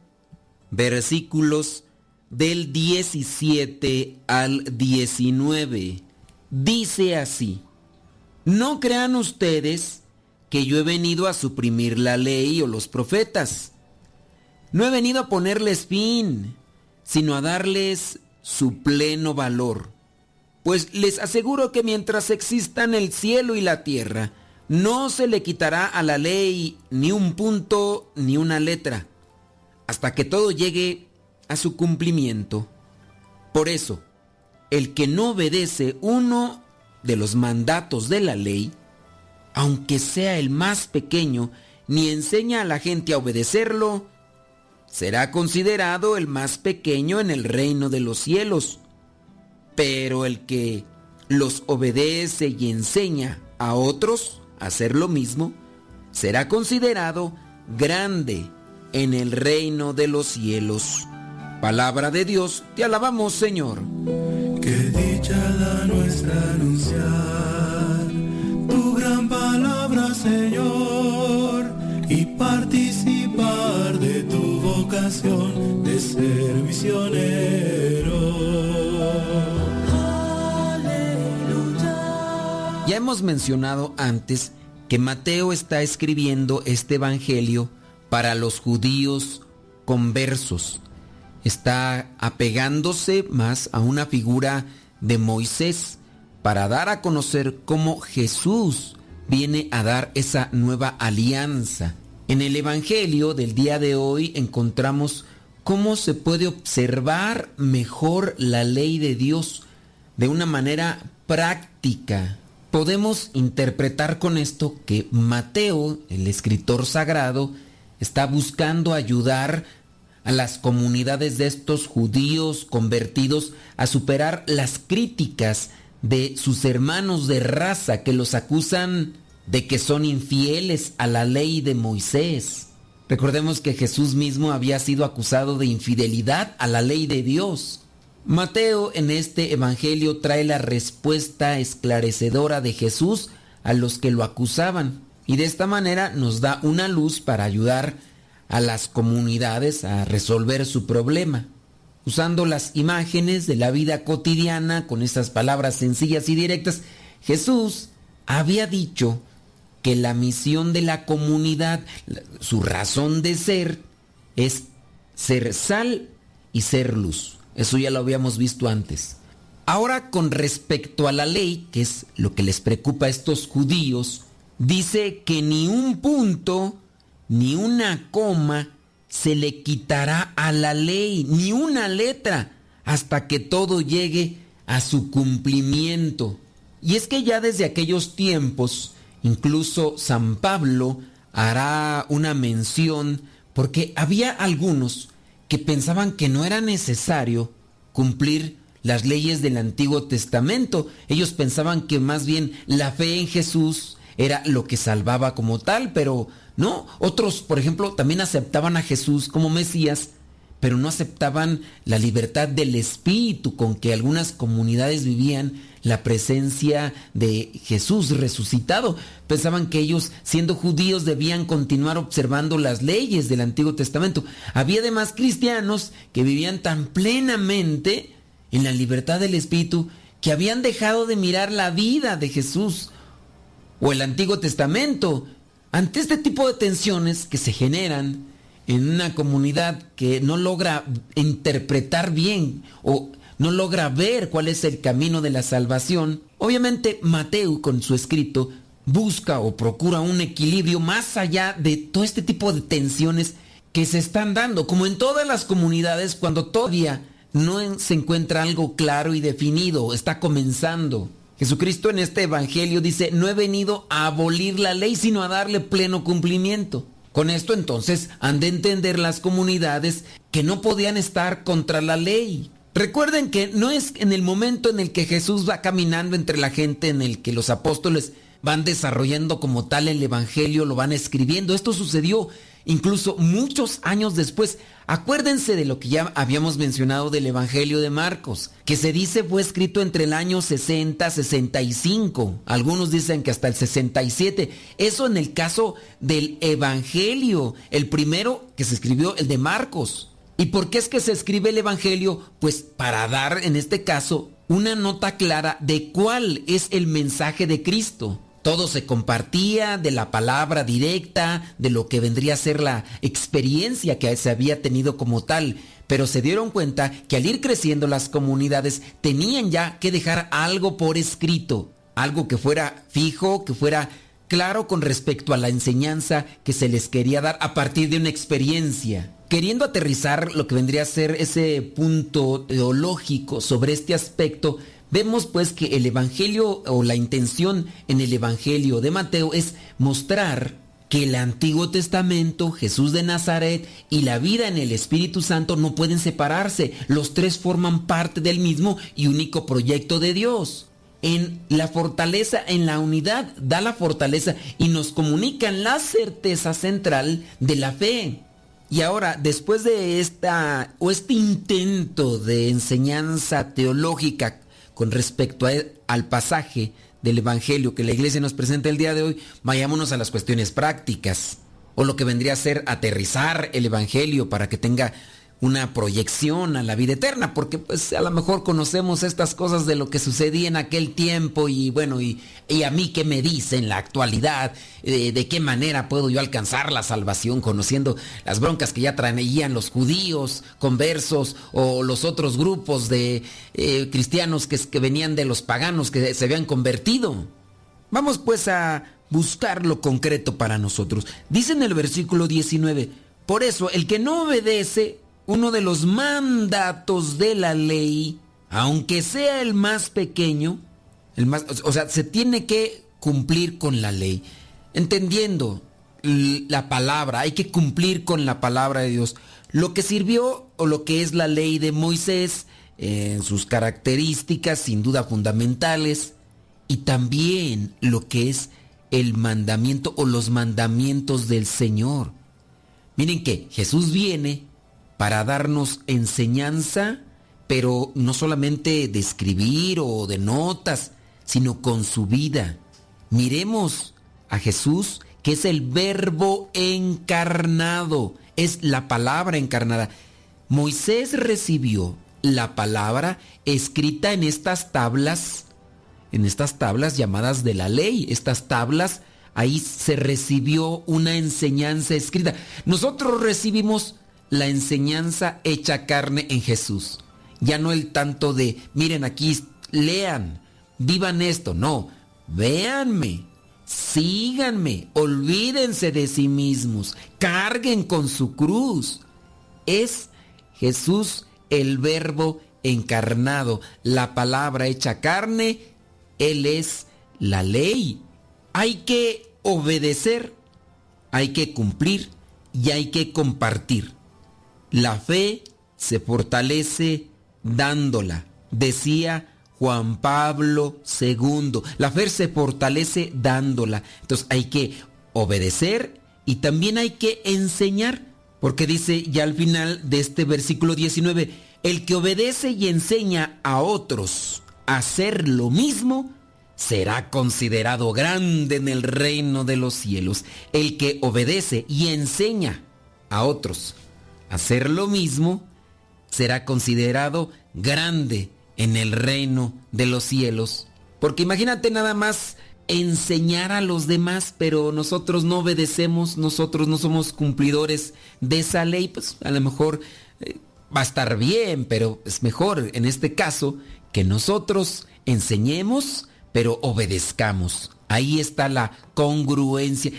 versículos del 17 al 19. Dice así, no crean ustedes que yo he venido a suprimir la ley o los profetas. No he venido a ponerles fin, sino a darles su pleno valor. Pues les aseguro que mientras existan el cielo y la tierra, no se le quitará a la ley ni un punto ni una letra, hasta que todo llegue a su cumplimiento. Por eso, el que no obedece uno de los mandatos de la ley, aunque sea el más pequeño, ni enseña a la gente a obedecerlo, será considerado el más pequeño en el reino de los cielos. Pero el que los obedece y enseña a otros a hacer lo mismo, será considerado grande en el reino de los cielos. Palabra de Dios, te alabamos Señor. Qué dicha la nuestra anunciar tu gran palabra, Señor, y participar de tu vocación de ser misionero. Ya hemos mencionado antes que Mateo está escribiendo este evangelio para los judíos conversos. Está apegándose más a una figura de Moisés para dar a conocer cómo Jesús viene a dar esa nueva alianza. En el Evangelio del día de hoy encontramos cómo se puede observar mejor la ley de Dios de una manera práctica. Podemos interpretar con esto que Mateo, el escritor sagrado, está buscando ayudar a las comunidades de estos judíos convertidos a superar las críticas de sus hermanos de raza que los acusan de que son infieles a la ley de Moisés. Recordemos que Jesús mismo había sido acusado de infidelidad a la ley de Dios. Mateo en este Evangelio trae la respuesta esclarecedora de Jesús a los que lo acusaban y de esta manera nos da una luz para ayudar a las comunidades a resolver su problema. Usando las imágenes de la vida cotidiana con estas palabras sencillas y directas, Jesús había dicho que la misión de la comunidad, su razón de ser, es ser sal y ser luz. Eso ya lo habíamos visto antes. Ahora con respecto a la ley, que es lo que les preocupa a estos judíos, dice que ni un punto, ni una coma se le quitará a la ley, ni una letra, hasta que todo llegue a su cumplimiento. Y es que ya desde aquellos tiempos, incluso San Pablo hará una mención, porque había algunos que pensaban que no era necesario cumplir las leyes del Antiguo Testamento. Ellos pensaban que más bien la fe en Jesús era lo que salvaba como tal, pero no. Otros, por ejemplo, también aceptaban a Jesús como Mesías, pero no aceptaban la libertad del Espíritu con que algunas comunidades vivían la presencia de Jesús resucitado. Pensaban que ellos, siendo judíos, debían continuar observando las leyes del Antiguo Testamento. Había además cristianos que vivían tan plenamente en la libertad del Espíritu que habían dejado de mirar la vida de Jesús o el Antiguo Testamento. Ante este tipo de tensiones que se generan en una comunidad que no logra interpretar bien o no logra ver cuál es el camino de la salvación, obviamente Mateo con su escrito busca o procura un equilibrio más allá de todo este tipo de tensiones que se están dando, como en todas las comunidades cuando todavía no se encuentra algo claro y definido, está comenzando. Jesucristo en este Evangelio dice, no he venido a abolir la ley, sino a darle pleno cumplimiento. Con esto entonces han de entender las comunidades que no podían estar contra la ley. Recuerden que no es en el momento en el que Jesús va caminando entre la gente en el que los apóstoles van desarrollando como tal el Evangelio, lo van escribiendo. Esto sucedió incluso muchos años después. Acuérdense de lo que ya habíamos mencionado del Evangelio de Marcos, que se dice fue escrito entre el año 60, 65. Algunos dicen que hasta el 67. Eso en el caso del Evangelio, el primero que se escribió, el de Marcos. ¿Y por qué es que se escribe el Evangelio? Pues para dar, en este caso, una nota clara de cuál es el mensaje de Cristo. Todo se compartía de la palabra directa, de lo que vendría a ser la experiencia que se había tenido como tal, pero se dieron cuenta que al ir creciendo las comunidades tenían ya que dejar algo por escrito, algo que fuera fijo, que fuera claro con respecto a la enseñanza que se les quería dar a partir de una experiencia. queriendo aterrizar lo que vendría a ser ese punto teológico sobre este aspecto, vemos pues que el Evangelio o la intención en el Evangelio de Mateo es mostrar que el Antiguo Testamento, Jesús de Nazaret y la vida en el Espíritu Santo no pueden separarse. Los tres forman parte del mismo y único proyecto de Dios. En la fortaleza, en la unidad, da la fortaleza y nos comunican la certeza central de la fe. Y ahora, después de esta o este intento de enseñanza teológica con respecto a- al pasaje del Evangelio que la iglesia nos presenta el día de hoy, vayámonos a las cuestiones prácticas o lo que vendría a ser aterrizar el Evangelio para que tenga una proyección a la vida eterna, porque pues a lo mejor conocemos estas cosas de lo que sucedía en aquel tiempo y bueno, y, y a mí qué me dice en la actualidad, Eh, de qué manera puedo yo alcanzar la salvación conociendo las broncas que ya traían los judíos, conversos o los otros grupos de eh, cristianos que, que venían de los paganos que se habían convertido. Vamos pues a buscar lo concreto para nosotros. Dice en el versículo 19, por eso el que no obedece uno de los mandatos de la ley, aunque sea el más pequeño, el más, o sea, se tiene que cumplir con la ley, entendiendo la palabra, hay que cumplir con la palabra de Dios. Lo que sirvió o lo que es la ley de Moisés, eh, en sus características sin duda fundamentales, y también lo que es el mandamiento o los mandamientos del Señor. Miren que Jesús viene para darnos enseñanza, pero no solamente de escribir o de notas, sino con su vida. Miremos a Jesús, que es el verbo encarnado, es la palabra encarnada. Moisés recibió la palabra escrita en estas tablas, en estas tablas llamadas de la ley, estas tablas, ahí se recibió una enseñanza escrita. Nosotros recibimos la enseñanza hecha carne en Jesús. Ya no el tanto de, miren aquí, lean, vivan esto, no, véanme, síganme, olvídense de sí mismos, carguen con su cruz. Es Jesús el verbo encarnado, la palabra hecha carne, Él es la ley. Hay que obedecer, hay que cumplir y hay que compartir. La fe se fortalece dándola, decía Juan Pablo II. La fe se fortalece dándola. Entonces hay que obedecer y también hay que enseñar, porque dice ya al final de este versículo 19, el que obedece y enseña a otros a hacer lo mismo, será considerado grande en el reino de los cielos. El que obedece y enseña a otros hacer lo mismo, será considerado grande en el reino de los cielos. Porque imagínate nada más enseñar a los demás, pero nosotros no obedecemos, nosotros no somos cumplidores de esa ley, pues a lo mejor eh, va a estar bien, pero es mejor en este caso que nosotros enseñemos, pero obedezcamos. Ahí está la congruencia.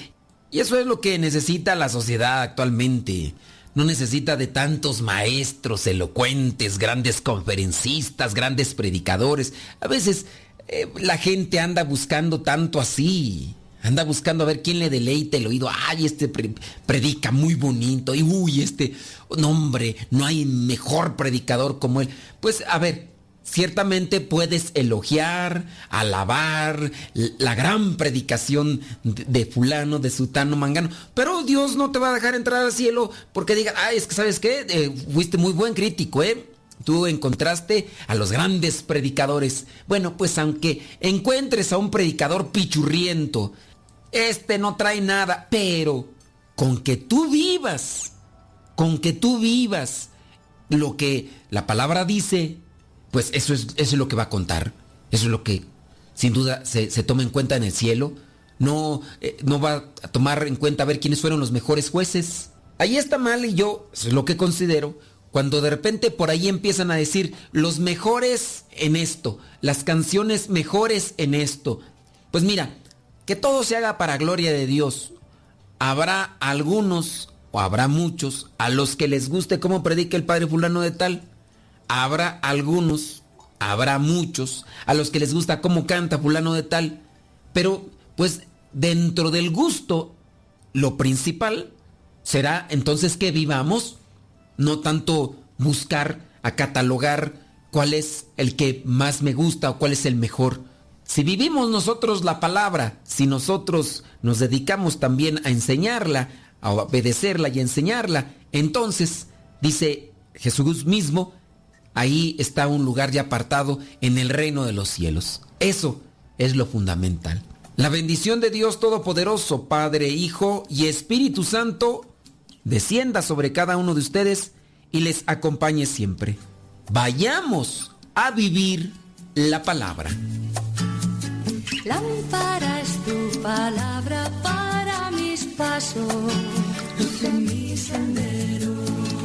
Y eso es lo que necesita la sociedad actualmente. No necesita de tantos maestros elocuentes, grandes conferencistas, grandes predicadores. A veces eh, la gente anda buscando tanto así. Anda buscando a ver quién le deleite el oído. Ay, este pre- predica muy bonito. Y uy, este, no hombre, no hay mejor predicador como él. Pues a ver, ciertamente puedes elogiar, alabar la gran predicación de, de fulano, de sutano, mangano. Pero Dios no te va a dejar entrar al cielo porque diga, ay, es que sabes qué, Eh, fuiste muy buen crítico, ¿eh? Tú encontraste a los grandes predicadores. Bueno, pues aunque encuentres a un predicador pichurriento, este no trae nada, pero con que tú vivas, con que tú vivas lo que la palabra dice, pues eso es, eso es lo que va a contar. Eso es lo que sin duda se, se toma en cuenta en el cielo. No, eh, no va a tomar en cuenta a ver quiénes fueron los mejores jueces. Ahí está mal y yo, eso es lo que considero, cuando de repente por ahí empiezan a decir los mejores en esto, las canciones mejores en esto. Pues mira, que todo se haga para gloria de Dios. Habrá algunos o habrá muchos a los que les guste cómo predica el padre fulano de tal. Habrá algunos, habrá muchos a los que les gusta cómo canta fulano de tal. Pero pues dentro del gusto, lo principal será entonces que vivamos, no tanto buscar a catalogar cuál es el que más me gusta o cuál es el mejor. Si vivimos nosotros la palabra, si nosotros nos dedicamos también a enseñarla, a obedecerla y enseñarla, entonces, dice Jesús mismo, ahí está un lugar ya apartado en el reino de los cielos. Eso es lo fundamental. La bendición de Dios Todopoderoso, Padre, Hijo y Espíritu Santo, descienda sobre cada uno de ustedes y les acompañe siempre. Vayamos a vivir la palabra. Lámpara es tu palabra para mis pasos, mi sendero.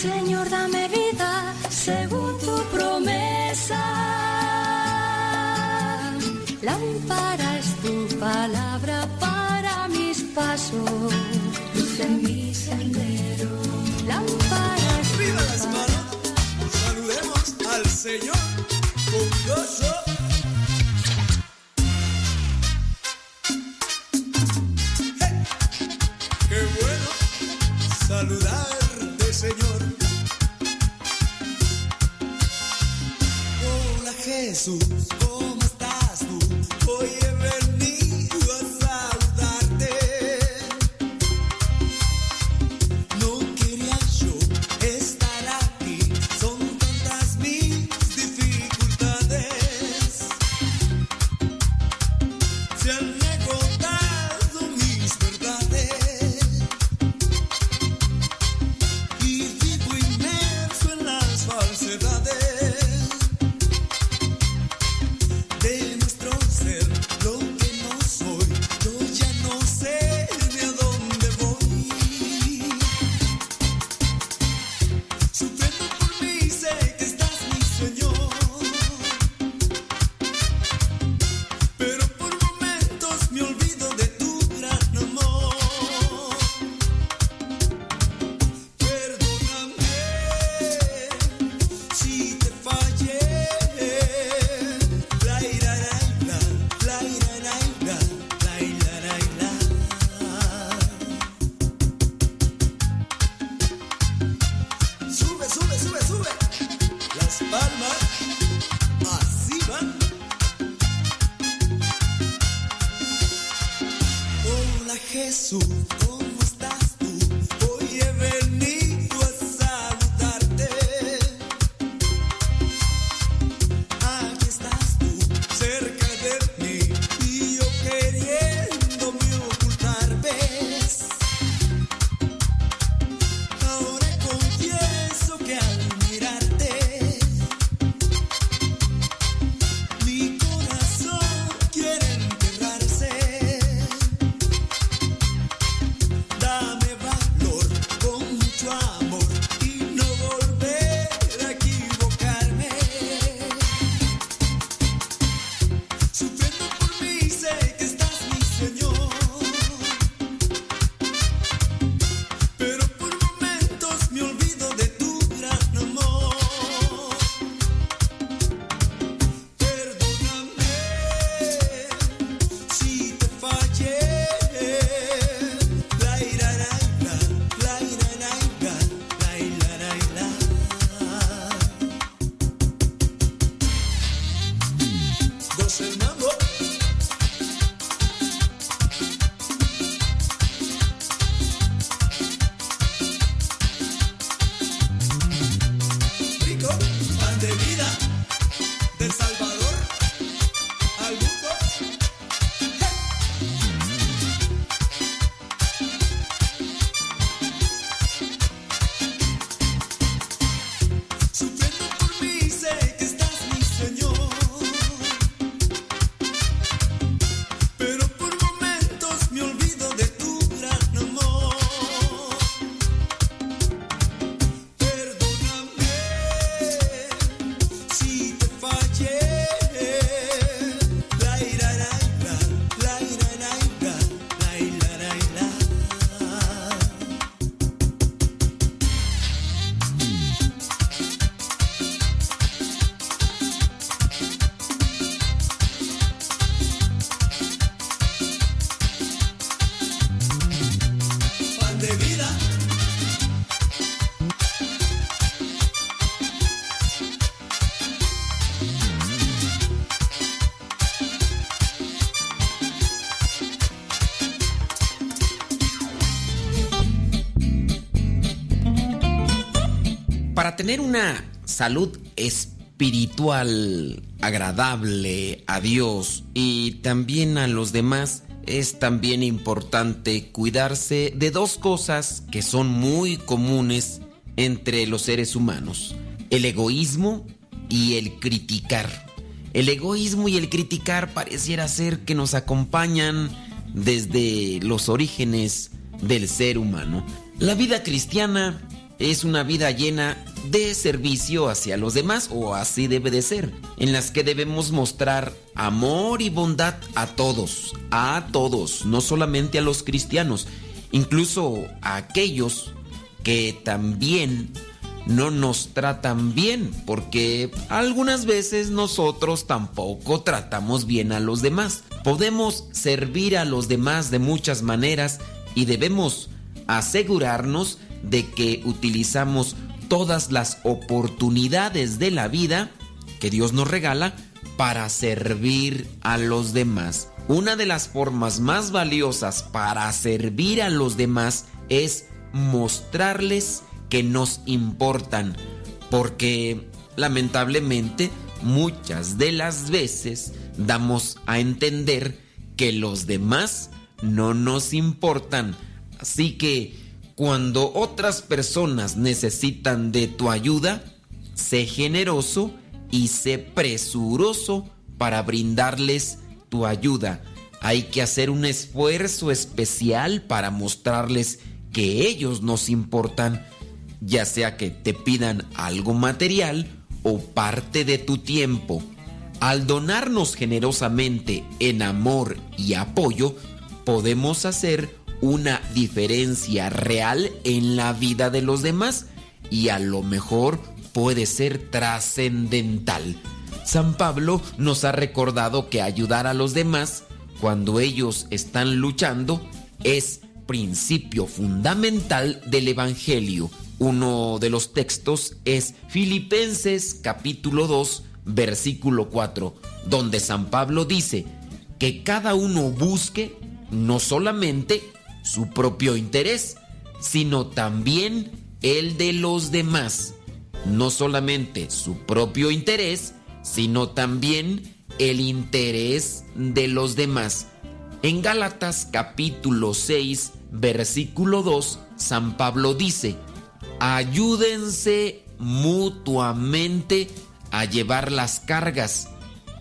Señor, dame vida según tu promesa. Lámpara es tu palabra para mis pasos, luz en mi sendero. Lámpara es tu Arriba las manos, saludemos al Señor con gozo. Tener una salud espiritual agradable a Dios y también a los demás, es también importante cuidarse de dos cosas que son muy comunes entre los seres humanos, el egoísmo y el criticar. El egoísmo y el criticar pareciera ser que nos acompañan desde los orígenes del ser humano. La vida cristiana es una vida llena de servicio hacia los demás, o así debe de ser, en las que debemos mostrar amor y bondad a todos, a todos, no solamente a los cristianos, incluso a aquellos que también no nos tratan bien, porque algunas veces nosotros tampoco tratamos bien a los demás. Podemos servir a los demás de muchas maneras y debemos asegurarnos de que utilizamos todas las oportunidades de la vida que Dios nos regala para servir a los demás. Una de las formas más valiosas para servir a los demás es mostrarles que nos importan, porque lamentablemente muchas de las veces damos a entender que los demás no nos importan. Así que cuando otras personas necesitan de tu ayuda, sé generoso y sé presuroso para brindarles tu ayuda. Hay que hacer un esfuerzo especial para mostrarles que ellos nos importan, ya sea que te pidan algo material o parte de tu tiempo. Al donarnos generosamente en amor y apoyo, podemos hacer una diferencia real en la vida de los demás y a lo mejor puede ser trascendental. San Pablo nos ha recordado que ayudar a los demás cuando ellos están luchando es principio fundamental del Evangelio. Uno de los textos es Filipenses capítulo 2 versículo 4, donde San Pablo dice que cada uno busque no solamente su propio interés, sino también el de los demás. No solamente su propio interés, sino también el interés de los demás. En Gálatas capítulo 6, versículo 2, San Pablo dice, ayúdense mutuamente a llevar las cargas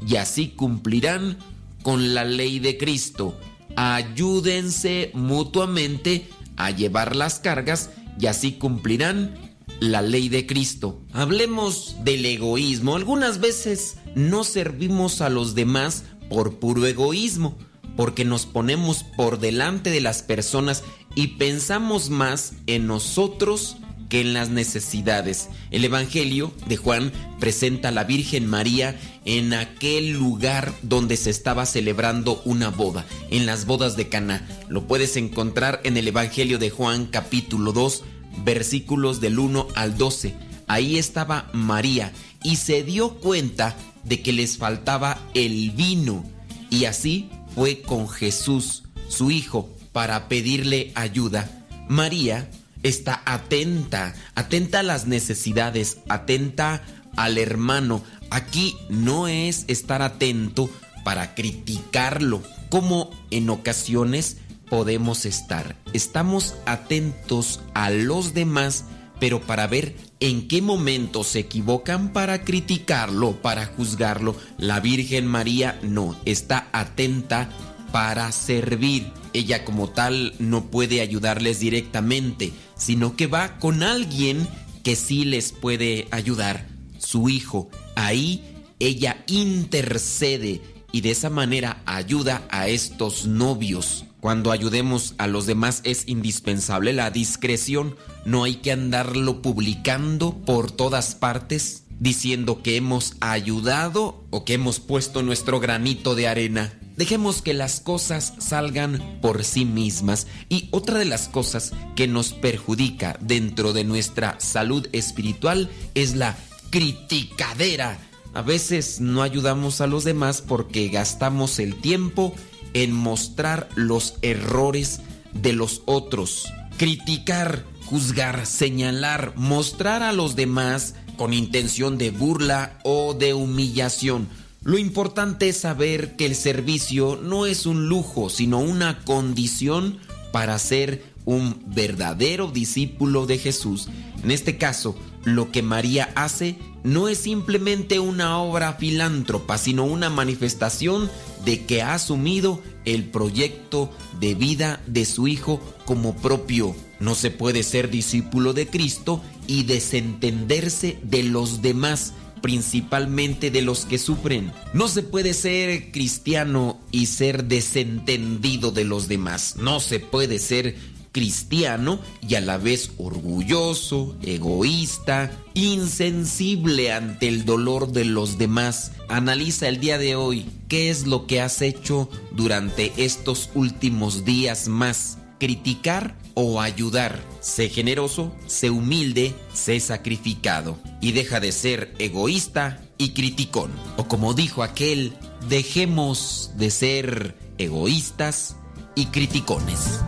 y así cumplirán con la ley de Cristo ayúdense mutuamente a llevar las cargas y así cumplirán la ley de Cristo. Hablemos del egoísmo. Algunas veces no servimos a los demás por puro egoísmo, porque nos ponemos por delante de las personas y pensamos más en nosotros que en las necesidades. El Evangelio de Juan presenta a la Virgen María en aquel lugar donde se estaba celebrando una boda, en las bodas de Caná. Lo puedes encontrar en el Evangelio de Juan capítulo 2, versículos del 1 al 12. Ahí estaba María y se dio cuenta de que les faltaba el vino y así fue con Jesús, su hijo, para pedirle ayuda. María está atenta, atenta a las necesidades, atenta al hermano. Aquí no es estar atento para criticarlo, como en ocasiones podemos estar. Estamos atentos a los demás, pero para ver en qué momento se equivocan para criticarlo, para juzgarlo. La Virgen María no, está atenta para servir. Ella como tal no puede ayudarles directamente, sino que va con alguien que sí les puede ayudar, su hijo. Ahí ella intercede y de esa manera ayuda a estos novios. Cuando ayudemos a los demás es indispensable la discreción. No hay que andarlo publicando por todas partes diciendo que hemos ayudado o que hemos puesto nuestro granito de arena. Dejemos que las cosas salgan por sí mismas. Y otra de las cosas que nos perjudica dentro de nuestra salud espiritual es la criticadera. A veces no ayudamos a los demás porque gastamos el tiempo en mostrar los errores de los otros. Criticar, juzgar, señalar, mostrar a los demás con intención de burla o de humillación. Lo importante es saber que el servicio no es un lujo, sino una condición para ser un verdadero discípulo de Jesús. En este caso, lo que María hace no es simplemente una obra filántropa, sino una manifestación de que ha asumido el proyecto de vida de su Hijo como propio. No se puede ser discípulo de Cristo y desentenderse de los demás, principalmente de los que sufren. No se puede ser cristiano y ser desentendido de los demás. No se puede ser cristiano y a la vez orgulloso, egoísta, insensible ante el dolor de los demás. Analiza el día de hoy qué es lo que has hecho durante estos últimos días más. Criticar o ayudar. Sé generoso, sé humilde, sé sacrificado. Y deja de ser egoísta y criticón. O como dijo aquel, dejemos de ser egoístas y criticones.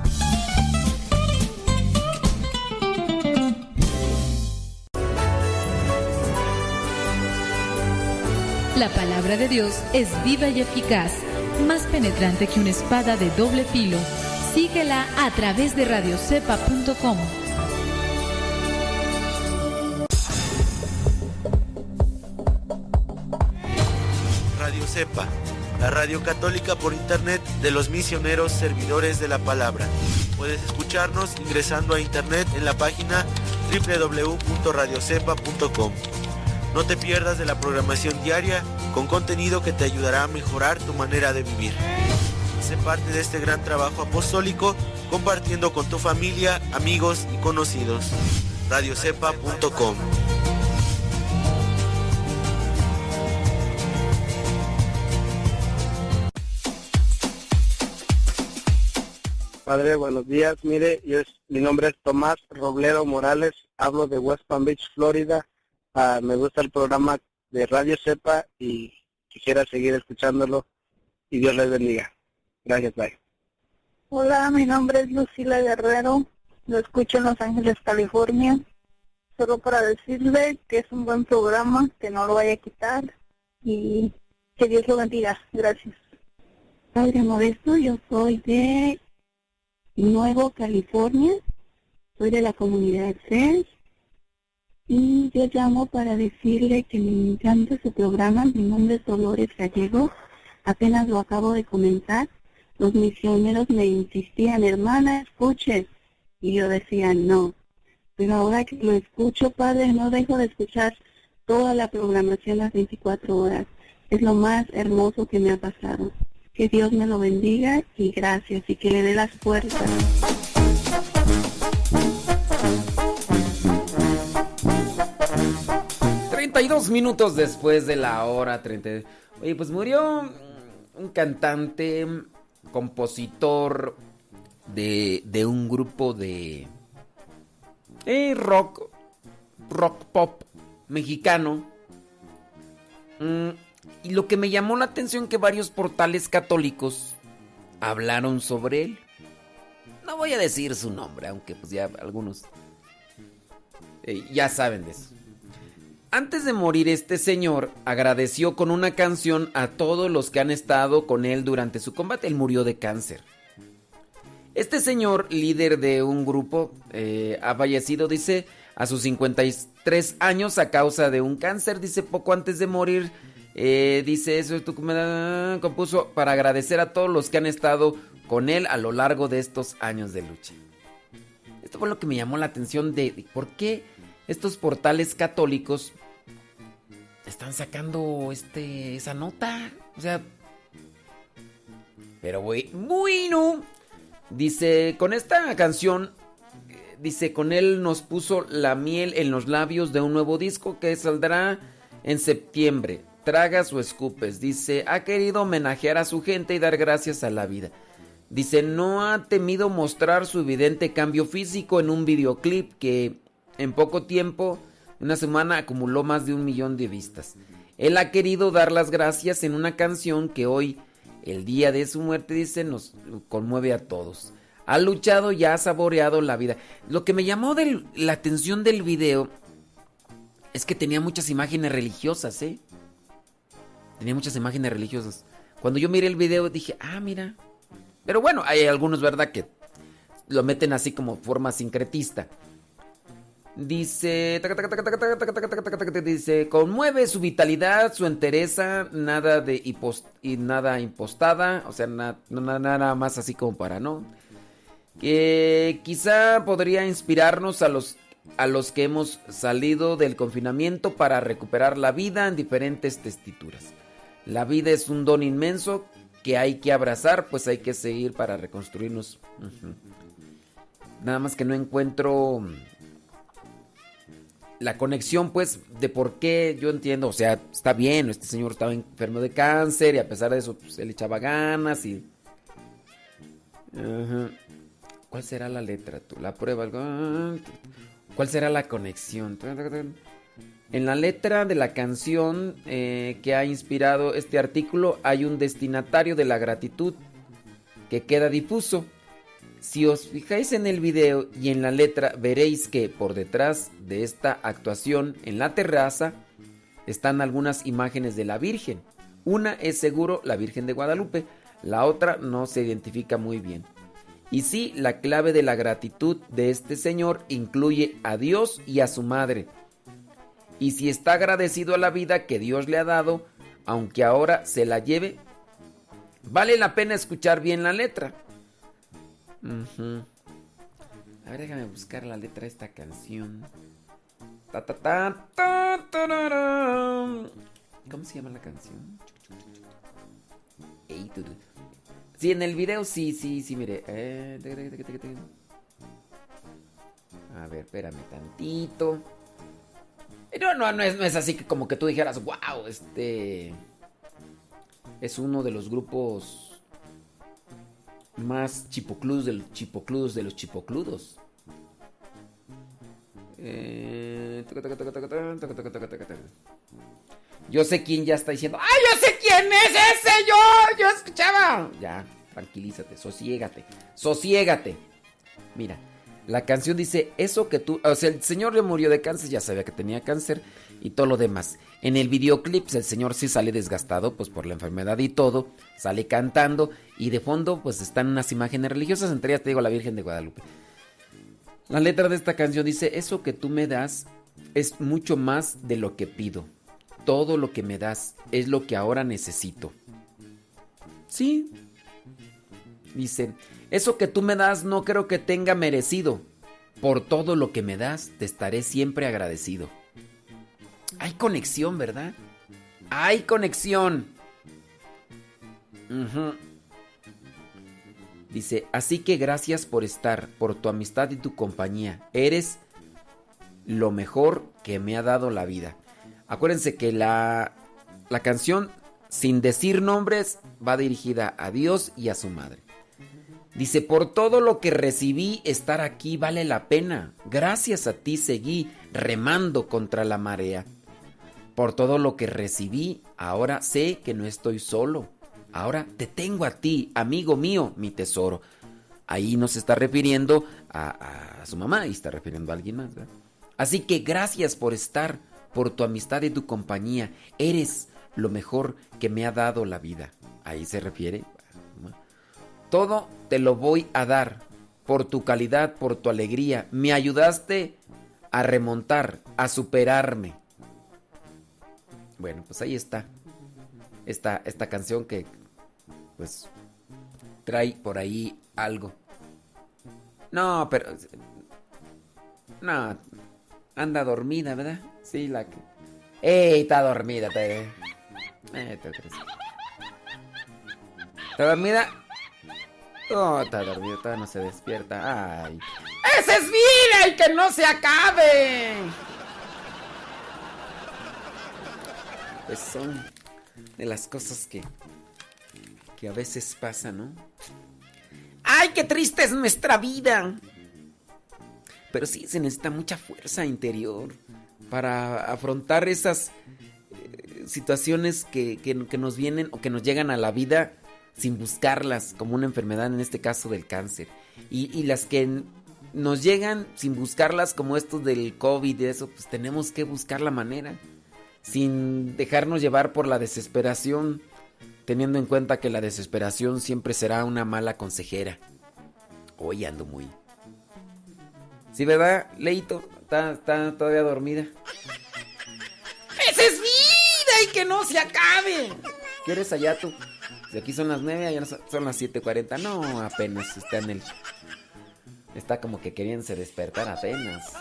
La palabra de Dios es viva y eficaz, más penetrante que una espada de doble filo. Síguela a través de radiocepa.com. Radio Cepa, la radio católica por internet de los misioneros servidores de la palabra. Puedes escucharnos ingresando a internet en la página www.radiocepa.com. No te pierdas de la programación diaria con contenido que te ayudará a mejorar tu manera de vivir. Sé parte de este gran trabajo apostólico compartiendo con tu familia, amigos y conocidos. radiocepa.com Padre, buenos días. Mire, yo es- mi nombre es Tomás Robledo Morales, hablo de West Palm Beach, Florida. Ah, me gusta el programa de Radio Cepa y quisiera seguir escuchándolo y Dios les bendiga. Gracias, bye. Hola, mi nombre es Lucila Guerrero, lo escucho en Los Ángeles, California. Solo para decirle que es un buen programa, que no lo vaya a quitar y que Dios lo bendiga. Gracias. Padre Modesto, yo soy de Nuevo California, soy de la comunidad CES y yo llamo para decirle que me encanta su programa, mi nombre es Dolores Gallego, apenas lo acabo de comenzar, los misioneros me insistían, hermana, escuche, y yo decía no, pero ahora que lo escucho, Padre, no dejo de escuchar toda la programación las 24 horas, es lo más hermoso que me ha pasado. Que Dios me lo bendiga y gracias y que le dé las fuerzas. 32 minutos después de la hora 30. Oye, pues murió un cantante, compositor de, de un grupo de rock, rock pop mexicano. Mm, y lo que me llamó la atención que varios portales católicos hablaron sobre él. No voy a decir su nombre, aunque pues ya algunos eh, ya saben de eso. Antes de morir este señor agradeció con una canción a todos los que han estado con él durante su combate. Él murió de cáncer. Este señor, líder de un grupo, eh, ha fallecido, dice, a sus 53 años a causa de un cáncer. Dice, poco antes de morir, eh, dice eso, compuso para agradecer a todos los que han estado con él a lo largo de estos años de lucha. Esto fue lo que me llamó la atención de por qué estos portales católicos están sacando este esa nota. O sea, pero güey, bueno, dice con esta canción eh, dice con él nos puso la miel en los labios de un nuevo disco que saldrá en septiembre. Tragas o escupes. Dice, ha querido homenajear a su gente y dar gracias a la vida. Dice, no ha temido mostrar su evidente cambio físico en un videoclip que en poco tiempo, una semana, acumuló más de un millón de vistas. Él ha querido dar las gracias en una canción que hoy, el día de su muerte, dice, nos conmueve a todos. ha luchado y ha saboreado la vida. Lo que me llamó la atención del video es que tenía muchas imágenes religiosas, ¿eh? Tenía muchas imágenes religiosas. Cuando yo miré el video dije, ah, mira. Pero bueno, hay algunos, ¿verdad? Que lo meten así como forma sincretista. Dice, dice, conmueve su vitalidad, su entereza, nada de y nada impostada, o sea, nada más así como para, ¿no? Que quizá podría inspirarnos a los, a los que hemos salido del confinamiento para recuperar la vida en diferentes testituras. La vida es un don inmenso que hay que abrazar, pues hay que seguir para reconstruirnos. Nada más que no encuentro la conexión, pues, de por qué yo entiendo, o sea, está bien, este señor estaba enfermo de cáncer y a pesar de eso, pues, él echaba ganas y... ¿Cuál será la letra tú? La prueba, algo... ¿Cuál será la conexión? En la letra de la canción eh, que ha inspirado este artículo hay un destinatario de la gratitud que queda difuso. Si os fijáis en el video y en la letra veréis que por detrás de esta actuación en la terraza están algunas imágenes de la Virgen. Una es seguro la Virgen de Guadalupe, la otra no se identifica muy bien. Y sí, la clave de la gratitud de este señor incluye a Dios y a su madre. Y si está agradecido a la vida que Dios le ha dado, aunque ahora se la lleve, vale la pena escuchar bien la letra. Ujú. A ver, déjame buscar la letra de esta canción. Ta, ta, ta, ta, tararán. ¿Cómo se llama la canción? Sí, en el video sí, sí, sí, mire. Eh. A ver, espérame tantito. No, no, no es, no es así que como que tú dijeras, wow, este es uno de los grupos más chipocludos de los chipocludos de los chipocludos. Yo sé quién ya está diciendo, ¡ay, yo sé quién es ese! ¡Yo! ¡Yo escuchaba! Ya, tranquilízate, sosiégate, sosiégate. Mira, la canción dice, eso que tú, o sea, el señor le murió de cáncer, ya sabía que tenía cáncer, y todo lo demás. En el videoclip, el señor sí sale desgastado, pues por la enfermedad y todo. Sale cantando y de fondo, pues están unas imágenes religiosas. Entre ellas te digo la Virgen de Guadalupe. La letra de esta canción dice: Eso que tú me das es mucho más de lo que pido. Todo lo que me das es lo que ahora necesito. Sí. Dice, eso que tú me das no creo que tenga merecido. Por todo lo que me das, te estaré siempre agradecido. Hay conexión, ¿verdad? Hay conexión. Dice, así que gracias por estar, por tu amistad y tu compañía. Eres lo mejor que me ha dado la vida. Acuérdense que la, la canción, sin decir nombres, va dirigida a Dios y a su madre. Dice, por todo lo que recibí, estar aquí vale la pena. Gracias a ti seguí remando contra la marea. Por todo lo que recibí, ahora sé que no estoy solo. Ahora te tengo a ti, amigo mío, mi tesoro. Ahí no se está refiriendo a, su mamá y está refiriendo a alguien más. Así que gracias por estar, por tu amistad y tu compañía. Eres lo mejor que me ha dado la vida. Ahí se refiere. Todo te lo voy a dar por tu calidad, por tu alegría. Me ayudaste a remontar, a superarme. Bueno, pues ahí está. Esta, esta canción que pues trae por ahí algo. No, pero... No, anda dormida, ¿verdad? Sí, la que... ¡Ey, está dormida! Te... Eh. ¿Está dormida? Oh, está dormida, todavía no se despierta. ¡Ay! ¡Ese es vida y que no se acabe! Pues son de las cosas que... que a veces pasan, ¿no? ¡Ay, qué triste es nuestra vida! Pero sí, se necesita mucha fuerza interior para afrontar esas eh, situaciones que, que- que nos vienen o que nos llegan a la vida sin buscarlas, como una enfermedad, en este caso del cáncer. Y, y las que nos llegan sin buscarlas, como estos del COVID y eso, pues tenemos que buscar la manera. Sin dejarnos llevar por la desesperación, teniendo en cuenta que la desesperación siempre será una mala consejera. Hoy ando muy. Sí, ¿verdad, Leito? Está, está todavía dormida. ¡Esa es vida y que no se acabe! ¿Qué eres allá tú? De aquí son las 9, allá son las 7.40. No, apenas está en el. Está como que queriéndose despertar apenas.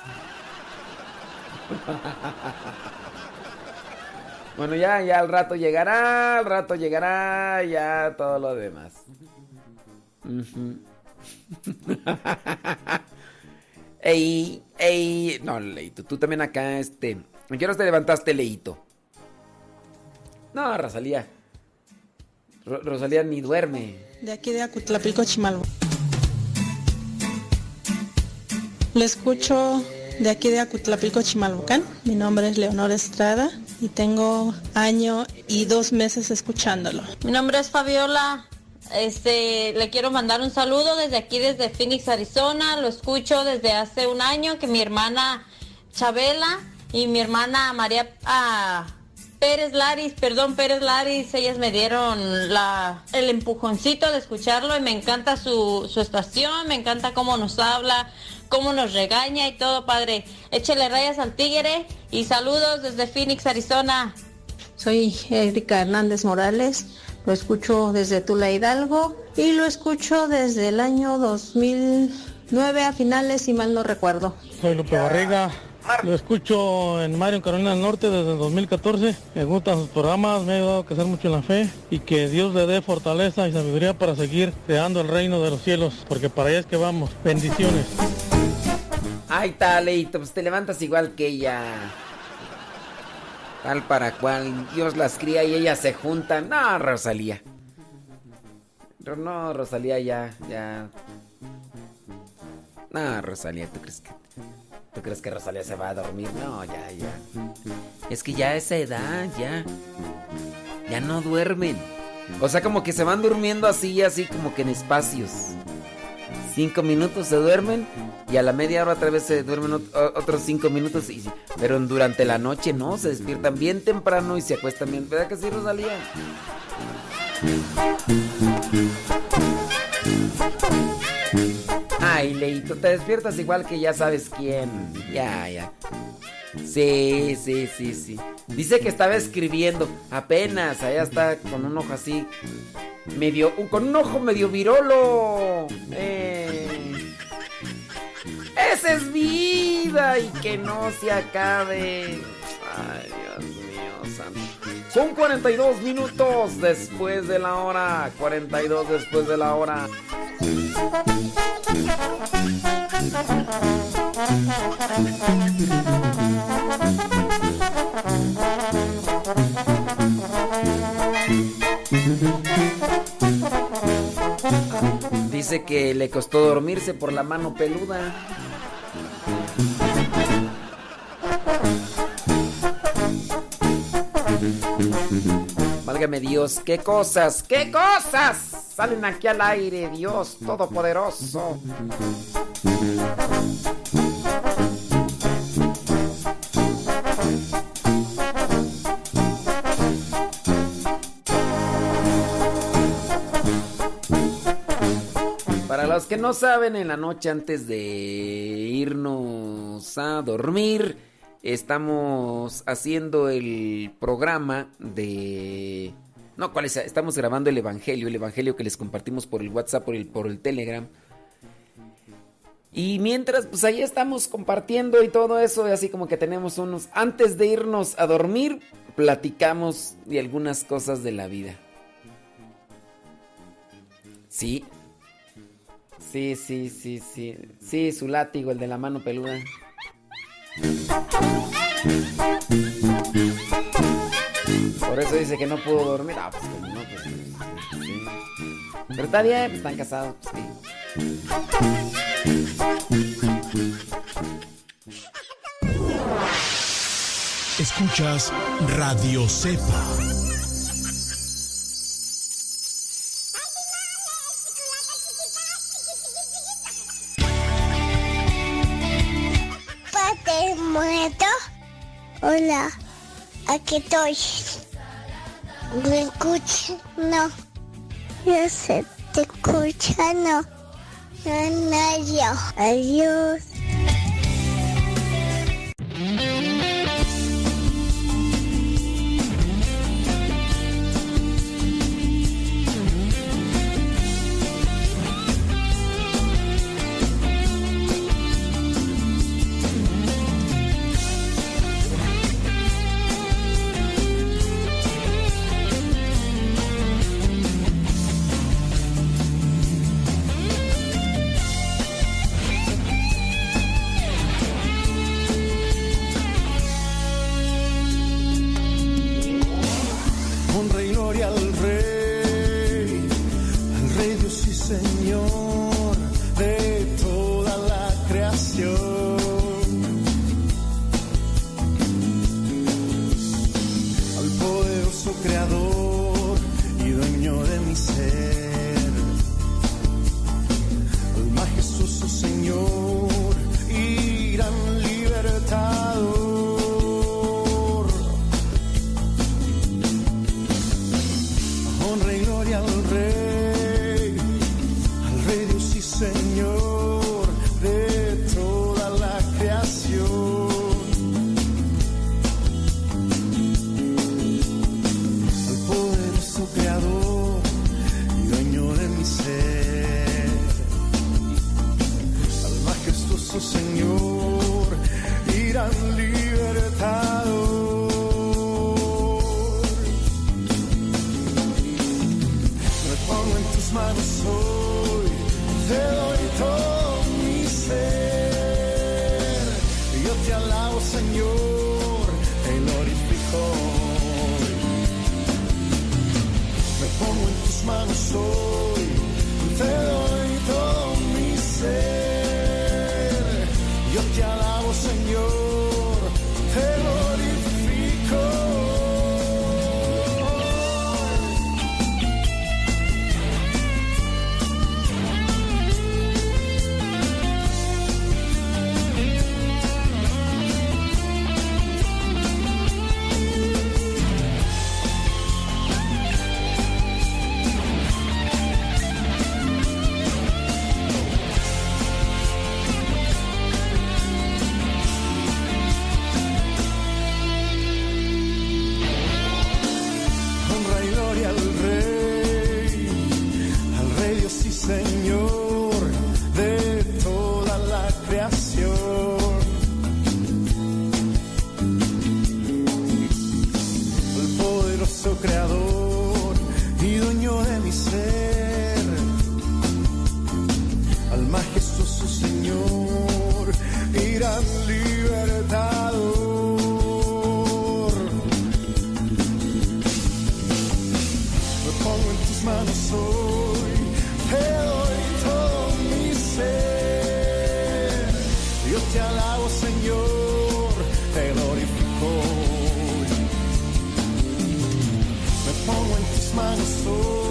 Bueno, ya, ya al rato llegará, al rato llegará, ya todo lo demás. Ey, ey, no, Leito, tú también acá, este. ¿A qué horas te levantaste, Leito? No, Rosalía. Ro- Rosalía ni duerme. De aquí de Acutlapilco, Chimalvo. Le escucho de aquí de Acutlapilco, Chimalhuacán. Mi nombre es Leonor Estrada y tengo año y dos meses escuchándolo. Mi nombre es Fabiola. Este, le quiero mandar un saludo desde aquí, desde Phoenix, Arizona. Lo escucho desde hace un año que mi hermana Chabela y mi hermana María ah, Pérez Laris, perdón, Pérez Laris, ellas me dieron la, el empujoncito de escucharlo y me encanta su, su estación, me encanta cómo nos habla, cómo nos regaña y todo, padre. Échele rayas al tigre y saludos desde Phoenix, Arizona. Soy Erika Hernández Morales, lo escucho desde Tula Hidalgo y lo escucho desde el año 2009 a finales, si mal no recuerdo. Soy Lupe Barriga. Lo escucho en Mario, Carolina del Norte desde el 2014. Me gustan sus programas, me ha ayudado a crecer mucho en la fe y que Dios le dé fortaleza y sabiduría para seguir creando el reino de los cielos, porque para allá es que vamos. Bendiciones. Ay, está, Leito, pues te levantas igual que ella. Tal para cual, Dios las cría y ellas se juntan. No, Rosalía. Ro- No, Rosalía ya, ya. No, Rosalía, ¿tú crees que tú crees que Rosalía se va a dormir? No, ya, ya. Es que ya a esa edad, ya. Ya no duermen. O sea, como que se van durmiendo así, así como que en espacios. Cinco minutos se duermen y a la media hora otra vez se duermen otros cinco minutos. Y, pero durante la noche no, se despiertan bien temprano y se acuestan bien. ¿Verdad que sí, Rosalía? Ay, Leito, te despiertas igual que ya sabes quién. Ya, ya. Sí, sí, sí, sí. Dice que estaba escribiendo. Apenas, allá está con un ojo así. Medio. con un ojo medio virolo. Eh. Esa es vida y que no se acabe. Ay, Dios mío, santo. Son 42 minutos después de la hora. 42 después de la hora. Dice que le costó dormirse por la mano peluda. Válgame Dios, qué cosas, qué cosas salen aquí al aire, Dios Todopoderoso. Para los que no saben, en la noche antes de irnos a dormir, estamos haciendo el programa de... No, ¿cuál es? Estamos grabando el Evangelio, el Evangelio que les compartimos por el WhatsApp, por el, por el Telegram. Y mientras, pues ahí estamos compartiendo y todo eso, así como que tenemos unos... Antes de irnos a dormir, platicamos de algunas cosas de la vida. Sí, Sí, sí, sí, sí. Sí, su látigo, el de la mano peluda. Por eso dice que no pudo dormir. Ah, pues como no, pues. sí. Pero está bien, pues están casados, pues sí. Escuchas Radio Cepa. Hola, aquí estoy. ¿Me escuchan? No. Yo sé, ¿te escuchan? No. No, no, yo. Adiós. te alabo, Señor, te glorifico. Me pongo en tus manos hoy.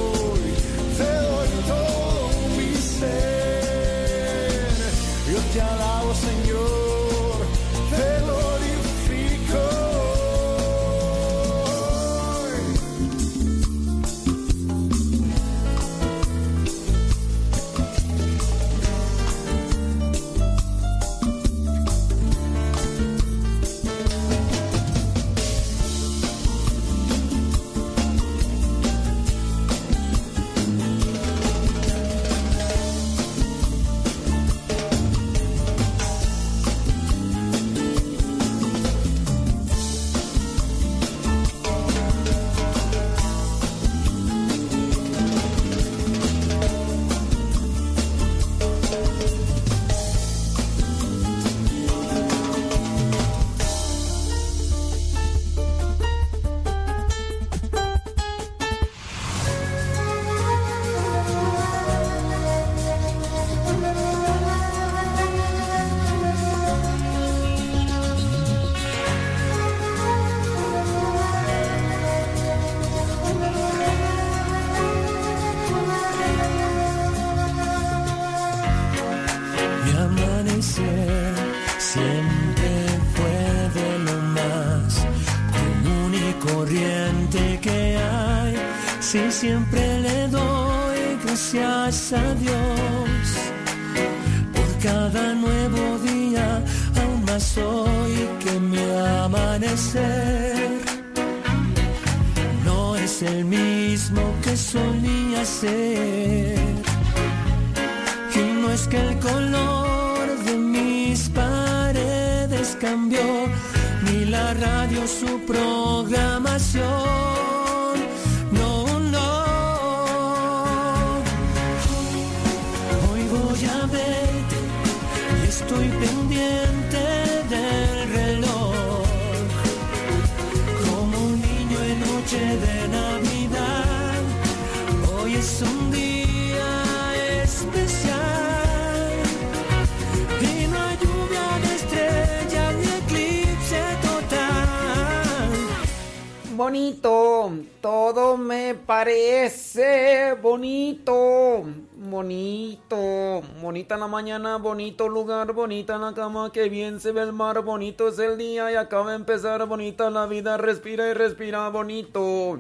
Mañana, bonito lugar, bonita la cama, que bien se ve el mar, bonito es el día y acaba de empezar, bonita la vida, respira y respira bonito.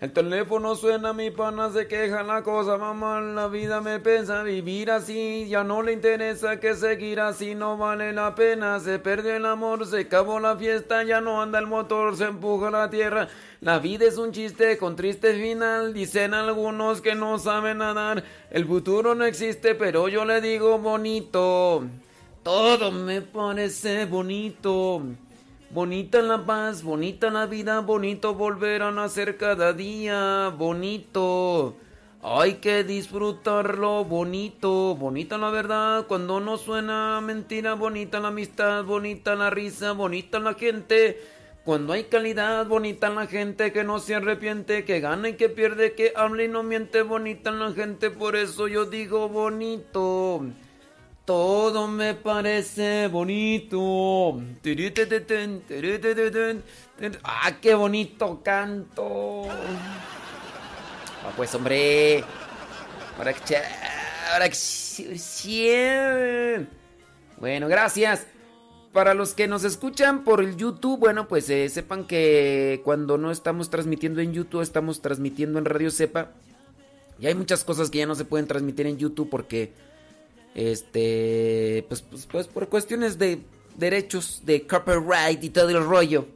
El teléfono suena, mi pana se queja la cosa, mamá, la vida me pensa vivir así, ya no le interesa que seguir así, no vale la pena, se perdió el amor, se acabó la fiesta, ya no anda el motor, se empuja la tierra, la vida es un chiste con triste final, dicen algunos que no saben nadar, el futuro no existe, pero yo le digo bonito, todo me parece bonito. Bonita la paz, bonita la vida, bonito volver a nacer cada día, bonito. Hay que disfrutarlo, bonito, bonita la verdad, cuando no suena mentira, bonita la amistad, bonita la risa, bonita la gente. Cuando hay calidad, bonita la gente que no se arrepiente, que gana y que pierde, que habla y no miente, bonita la gente, por eso yo digo bonito. Todo me parece bonito. ¡Ah, qué bonito canto! Ah, pues, hombre. Ahora que... Ahora que... Bueno, gracias. Para los que nos escuchan por el YouTube, bueno, pues eh, sepan que cuando no estamos transmitiendo en YouTube, estamos transmitiendo en Radio Cepa. Y hay muchas cosas que ya no se pueden transmitir en YouTube porque este, pues, pues, pues por cuestiones de derechos de copyright y todo el rollo.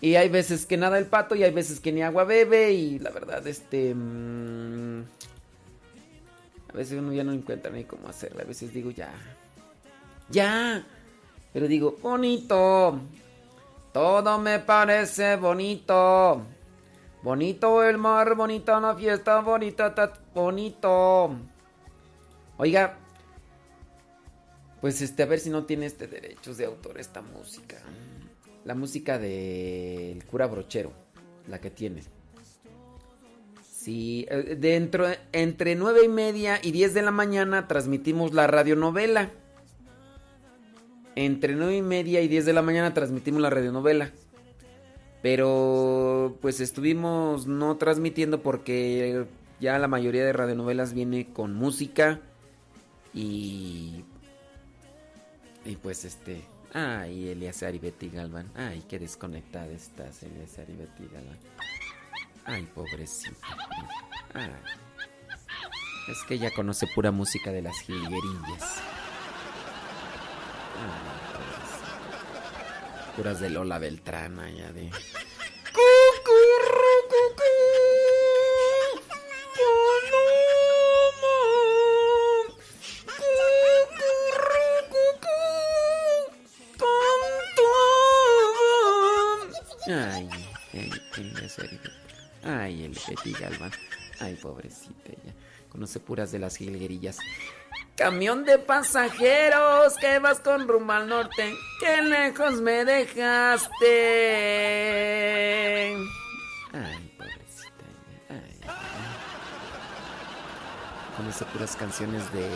Y hay veces que nada el pato y hay veces que ni agua bebe y la verdad, este... mm, a veces uno ya no encuentra ni cómo hacerlo. A veces digo, ya. Ya. Pero digo, bonito. Todo me parece bonito. Bonito el mar, bonita la fiesta, bonita, ta- bonito. Oiga, pues este, a ver si no tiene este derechos de autor esta música. La música del cura brochero, la que tiene. Sí, eh, dentro, entre nueve y media y 10 de la mañana transmitimos la radionovela. Entre nueve y media y 10 de la mañana transmitimos la radionovela. Pero pues estuvimos no transmitiendo porque ya la mayoría de radionovelas viene con música y y pues este, ay, Eliazar y Betty Galvan, ay, qué desconectada estás, Eliazar y Betty Galvan. Ay, pobrecita. Ay. Es que ella conoce pura música de las jilguerillas. Ay. Puras de Lola Beltrán, ya de. Betty. Ay, el Betty Galvan. Ay, pobrecita ella. Conoce puras de las jilguerillas. Camión de pasajeros que vas con rumbo al norte. Qué lejos me dejaste. Ay, pobrecita ella. Ay. Conoce puras canciones de.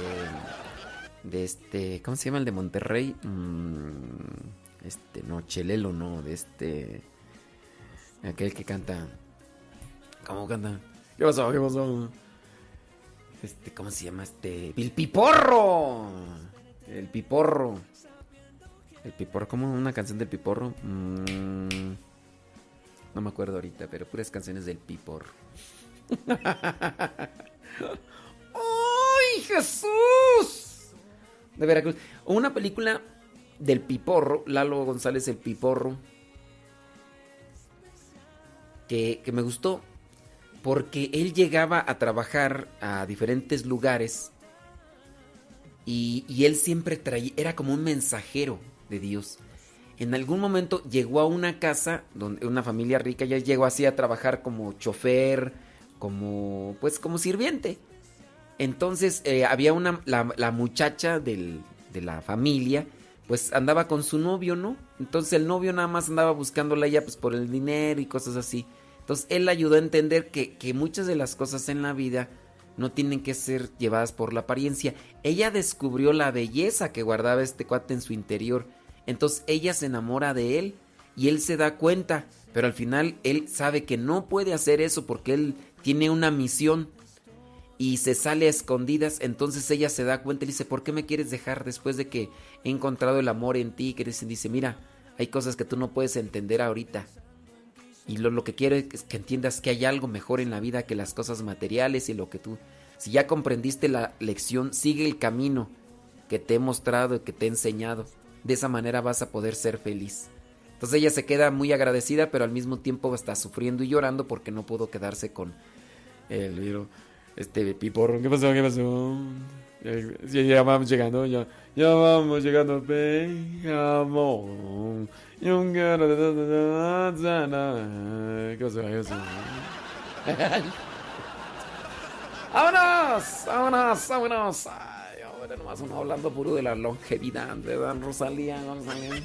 De este. ¿Cómo se llama el de Monterrey? Mm, este, no, Chelelo, no. De este. Aquel que canta. ¿Cómo canta? ¿Qué pasó? ¿Qué pasó? Este, ¿cómo se llama este? ¡El Piporro! El Piporro. El Piporro, ¿cómo una canción del Piporro? Mm, no me acuerdo ahorita, pero puras canciones del Piporro. ¡Ay, Jesús! De Veracruz. Una película del Piporro, Lalo González el Piporro, que, me gustó porque él llegaba a trabajar a diferentes lugares y, y él siempre traía, era como un mensajero de Dios. En algún momento llegó a una casa donde una familia rica ya llegó así a trabajar como chofer, como pues como sirviente. Entonces eh, había una la, la muchacha del- de la familia pues andaba con su novio, ¿no? Entonces el novio nada más andaba buscándola ya pues por el dinero y cosas así. Entonces él ayudó a entender que, que muchas de las cosas en la vida no tienen que ser llevadas por la apariencia. Ella descubrió la belleza que guardaba este cuate en su interior. Entonces ella se enamora de él y él se da cuenta, pero al final él sabe que no puede hacer eso porque él tiene una misión y se sale a escondidas. Entonces ella se da cuenta y dice, ¿por qué me quieres dejar después de que he encontrado el amor en ti? Que dice, mira, hay cosas que tú no puedes entender ahorita. Y lo, lo que quiero es que entiendas que hay algo mejor en la vida que las cosas materiales y lo que tú... Si ya comprendiste la lección, sigue el camino que te he mostrado y que te he enseñado. De esa manera vas a poder ser feliz. Entonces ella se queda muy agradecida, pero al mismo tiempo está sufriendo y llorando porque no pudo quedarse con el este piporro. ¿Qué pasó? ¿Qué pasó? Ya, ya vamos llegando, ya, ya vamos llegando, amor. ¿Qué pasó? ¿Qué pasó? ¡Vámonos! ¡Vámonos! ¡Vámonos! Ay, ahora nomás uno hablando puro de la longevidad, ¿verdad, Rosalía? Rosalía.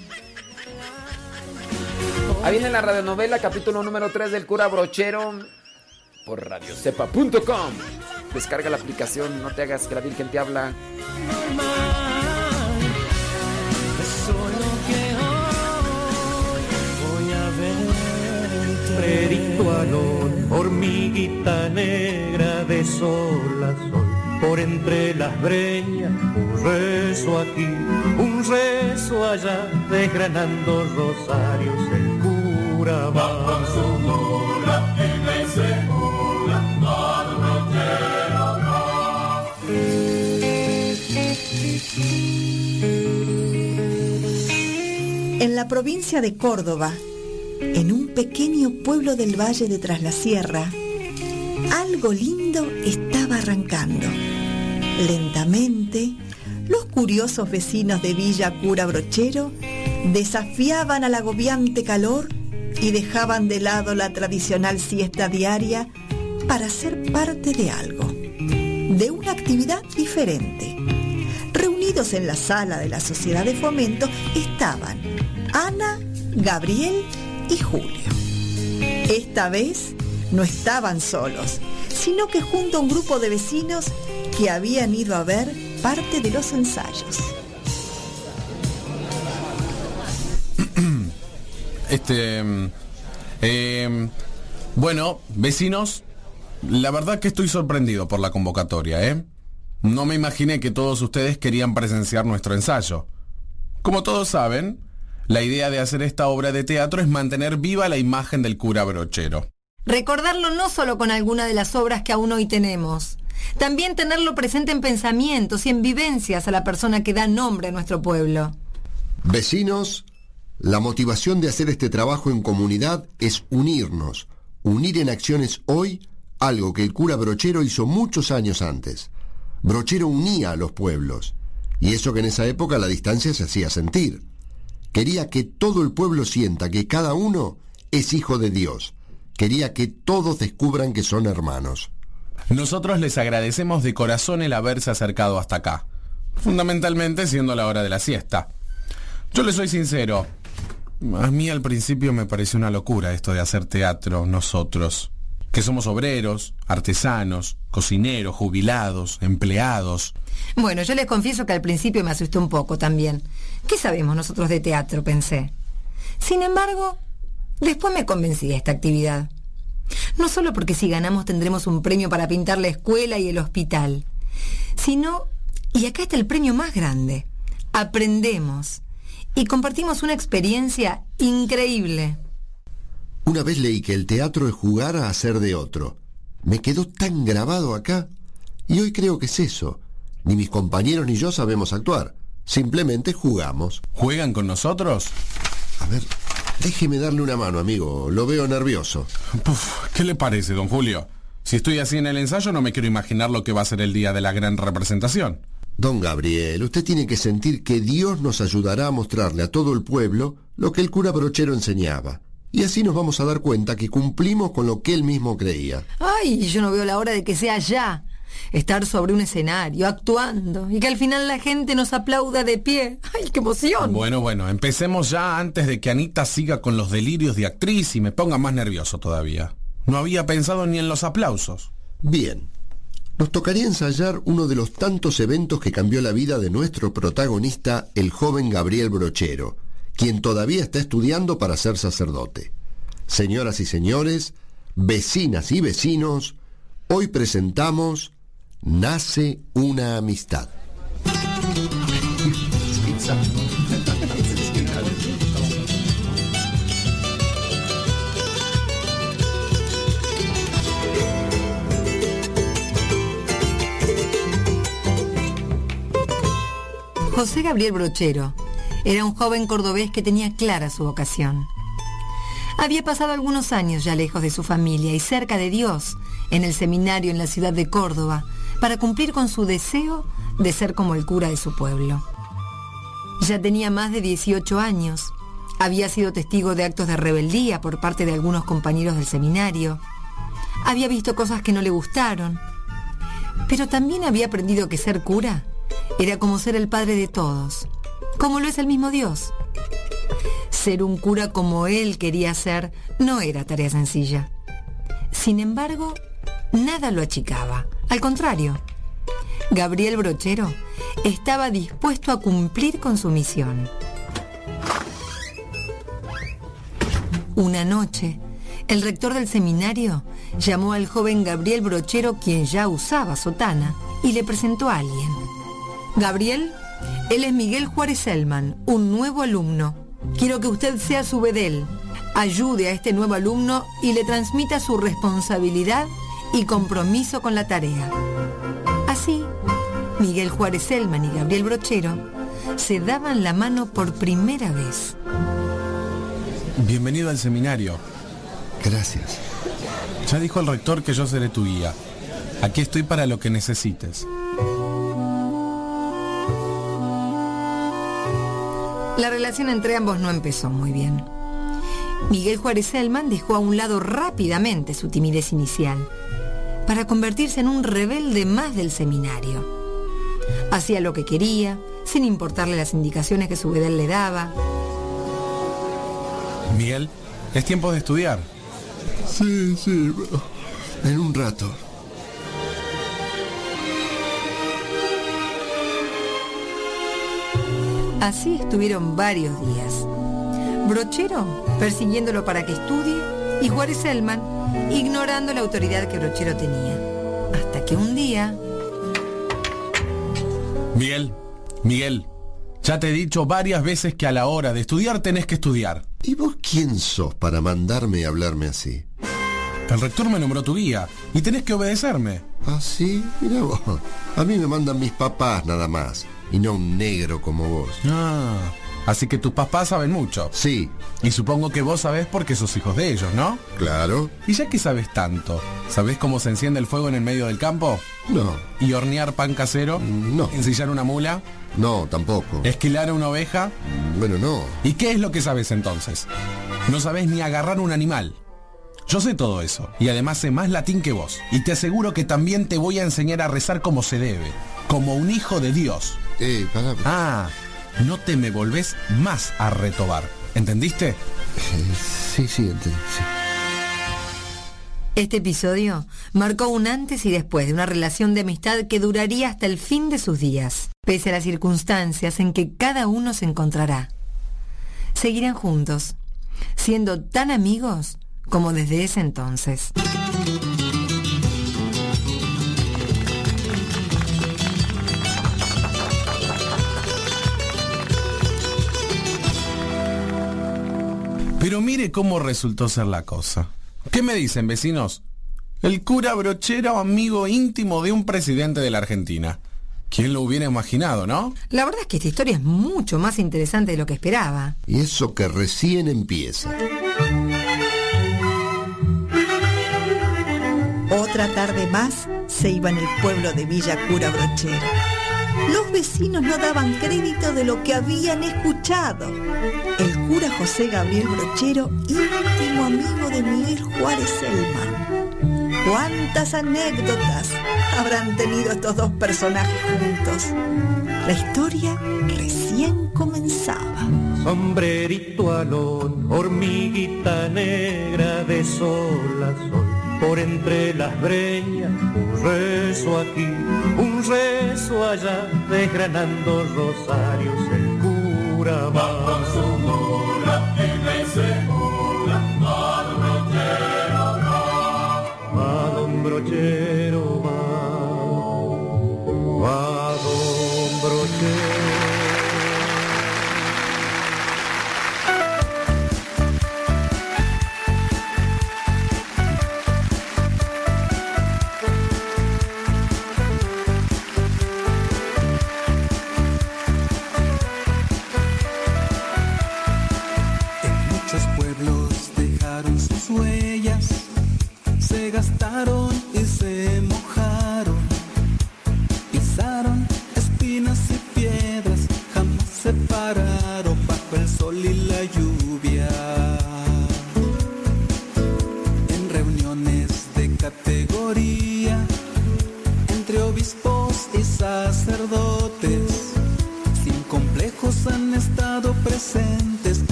Ahí viene la radionovela, capítulo número 3 del cura brochero por radiocepa.com. Descarga la aplicación, no te hagas que la Virgen te habla. Solo que hoy voy a verte Predicto alón, hormiguita negra de sol a sol. Por entre las breñas, un rezo aquí, un rezo allá Desgranando rosarios el cura va con su mula y me En la provincia de Córdoba, en un pequeño pueblo del valle de Tras la Sierra, algo lindo estaba arrancando. Lentamente, los curiosos vecinos de Villa Cura Brochero desafiaban al agobiante calor y dejaban de lado la tradicional siesta diaria para ser parte de algo, de una actividad diferente. En la sala de la Sociedad de Fomento estaban Ana, Gabriel y Julio. Esta vez no estaban solos, sino que junto a un grupo de vecinos que habían ido a ver parte de los ensayos. Este. mm, eh, bueno, vecinos, la verdad que estoy sorprendido por la convocatoria, ¿eh? No me imaginé que todos ustedes querían presenciar nuestro ensayo. Como todos saben, la idea de hacer esta obra de teatro es mantener viva la imagen del cura brochero. Recordarlo no solo con alguna de las obras que aún hoy tenemos, también tenerlo presente en pensamientos y en vivencias a la persona que da nombre a nuestro pueblo. Vecinos, la motivación de hacer este trabajo en comunidad es unirnos, unir en acciones hoy algo que el cura Brochero hizo muchos años antes. Brochero unía a los pueblos, y eso que en esa época la distancia se hacía sentir. Quería que todo el pueblo sienta que cada uno es hijo de Dios. Quería que todos descubran que son hermanos. Nosotros les agradecemos de corazón el haberse acercado hasta acá, fundamentalmente siendo la hora de la siesta. Yo les soy sincero, a mí al principio me pareció una locura esto de hacer teatro nosotros, que somos obreros, artesanos, cocineros, jubilados, empleados. Bueno, yo les confieso que al principio me asusté un poco también. ¿Qué sabemos nosotros de teatro? pensé. Sin embargo, después me convencí de esta actividad. No solo porque si ganamos tendremos un premio para pintar la escuela y el hospital, sino, y acá está el premio más grande, aprendemos y compartimos una experiencia increíble. Una vez leí que el teatro es jugar a hacer de otro. Me quedó tan grabado acá. Y hoy creo que es eso. Ni mis compañeros ni yo sabemos actuar. Simplemente jugamos. ¿Juegan con nosotros? A ver, déjeme darle una mano, amigo. Lo veo nervioso. Puf, ¿Qué le parece, don Julio? Si estoy así en el ensayo no me quiero imaginar lo que va a ser el día de la gran representación. Don Gabriel, usted tiene que sentir que Dios nos ayudará a mostrarle a todo el pueblo lo que el cura brochero enseñaba. Y así nos vamos a dar cuenta que cumplimos con lo que él mismo creía. Ay, yo no veo la hora de que sea ya. Estar sobre un escenario, actuando, y que al final la gente nos aplauda de pie. ¡Ay, qué emoción! Bueno, bueno, empecemos ya antes de que Anita siga con los delirios de actriz y me ponga más nervioso todavía. No había pensado ni en los aplausos. Bien. Nos tocaría ensayar uno de los tantos eventos que cambió la vida de nuestro protagonista, el joven Gabriel Brochero, quien todavía está estudiando para ser sacerdote. Señoras y señores, vecinas y vecinos, hoy presentamos Nace una amistad. José Gabriel Brochero era un joven cordobés que tenía clara su vocación. Había pasado algunos años ya lejos de su familia y cerca de Dios, en el seminario en la ciudad de Córdoba, para cumplir con su deseo de ser como el cura de su pueblo. Ya tenía más de 18 años, había sido testigo de actos de rebeldía por parte de algunos compañeros del seminario, había visto cosas que no le gustaron, pero también había aprendido que ser cura era como ser el padre de todos, como lo es el mismo Dios. Ser un cura como él quería ser no era tarea sencilla. Sin embargo, nada lo achicaba. Al contrario, Gabriel Brochero estaba dispuesto a cumplir con su misión. Una noche, el rector del seminario llamó al joven Gabriel Brochero, quien ya usaba sotana, y le presentó a alguien. Gabriel, él es Miguel Juárez Selman, un nuevo alumno. Quiero que usted sea su bedel. Ayude a este nuevo alumno y le transmita su responsabilidad y compromiso con la tarea. Así, Miguel Juárez Selman y Gabriel Brochero se daban la mano por primera vez. Bienvenido al seminario. Gracias. Ya dijo el rector que yo seré tu guía. Aquí estoy para lo que necesites. La relación entre ambos no empezó muy bien. Miguel Juárez Selman dejó a un lado rápidamente su timidez inicial para convertirse en un rebelde más del seminario. Hacía lo que quería, sin importarle las indicaciones que su bedel le daba. Miguel, es tiempo de estudiar. Sí, sí, en un rato. Así estuvieron varios días. Brochero persiguiéndolo para que estudie y Juárez Selman ignorando la autoridad que Brochero tenía. Hasta que un día... Miguel, Miguel, ya te he dicho varias veces que a la hora de estudiar tenés que estudiar. ¿Y vos quién sos para mandarme a hablarme así? El rector me nombró tu guía y tenés que obedecerme. ¿Ah, sí? Mira vos. A mí me mandan mis papás nada más. Y no un negro como vos. Ah, así que tus papás saben mucho. Sí. Y supongo que vos sabés porque sos hijos de ellos, ¿no? Claro. Y ya que sabes tanto, ¿sabés cómo se enciende el fuego en el medio del campo? No. ¿Y hornear pan casero? No. ¿Ensillar una mula? No, tampoco. ¿Esquilar a una oveja? Bueno, no. ¿Y qué es lo que sabes entonces? No sabés ni agarrar un animal. Yo sé todo eso, y además sé más latín que vos. Y te aseguro que también te voy a enseñar a rezar como se debe, como un hijo de Dios. Eh, para... Ah, no te me volvés más a retobar. ¿Entendiste? Eh, sí, sí, entendí. sí. Este episodio marcó un antes y después de una relación de amistad que duraría hasta el fin de sus días, pese a las circunstancias en que cada uno se encontrará. Seguirán juntos, siendo tan amigos como desde ese entonces. Pero mire cómo resultó ser la cosa. ¿Qué me dicen, vecinos? El cura brochero amigo íntimo de un presidente de la Argentina. ¿Quién lo hubiera imaginado, no? La verdad es que esta historia es mucho más interesante de lo que esperaba. Y eso que recién empieza. Otra tarde más se iba en el pueblo de Villa Cura Brochero. Los vecinos no daban crédito de lo que habían escuchado. El cura José Gabriel Brochero, íntimo amigo de Miguel Juárez Selman. ¿Cuántas anécdotas habrán tenido estos dos personajes juntos? La historia recién comenzaba. Sombrerito alón, hormiguita negra de sol a sol. Por entre las breñas, un rezo aquí, un rezo allá, desgranando rosarios el cura va.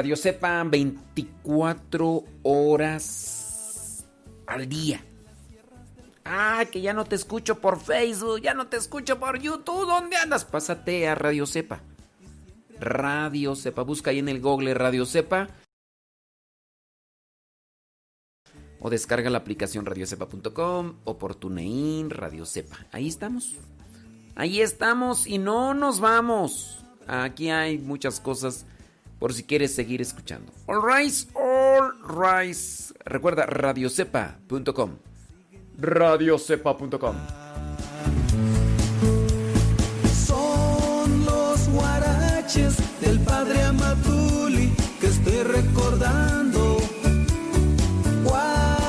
Radio Sepa 24 horas al día. Ah, que ya no te escucho por Facebook, ya no te escucho por YouTube. ¿Dónde andas? Pásate a Radio Sepa. Radio Sepa, busca ahí en el Google Radio Sepa. O descarga la aplicación radiocepa.com o por TuneIn, Radio Sepa. Ahí estamos. Ahí estamos y no nos vamos. Aquí hay muchas cosas por si quieres seguir escuchando. All rise, all rise. Recuerda radiocepa.com. Radiocepa.com. Son los guaraches del padre Amatuli que estoy recordando. Guaraches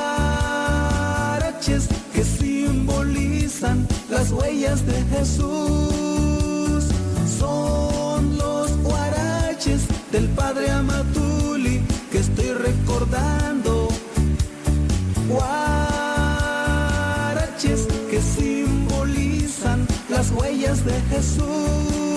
que simbolizan las huellas de Jesús. Del padre Amatuli que estoy recordando. Guaraches que simbolizan las huellas de Jesús.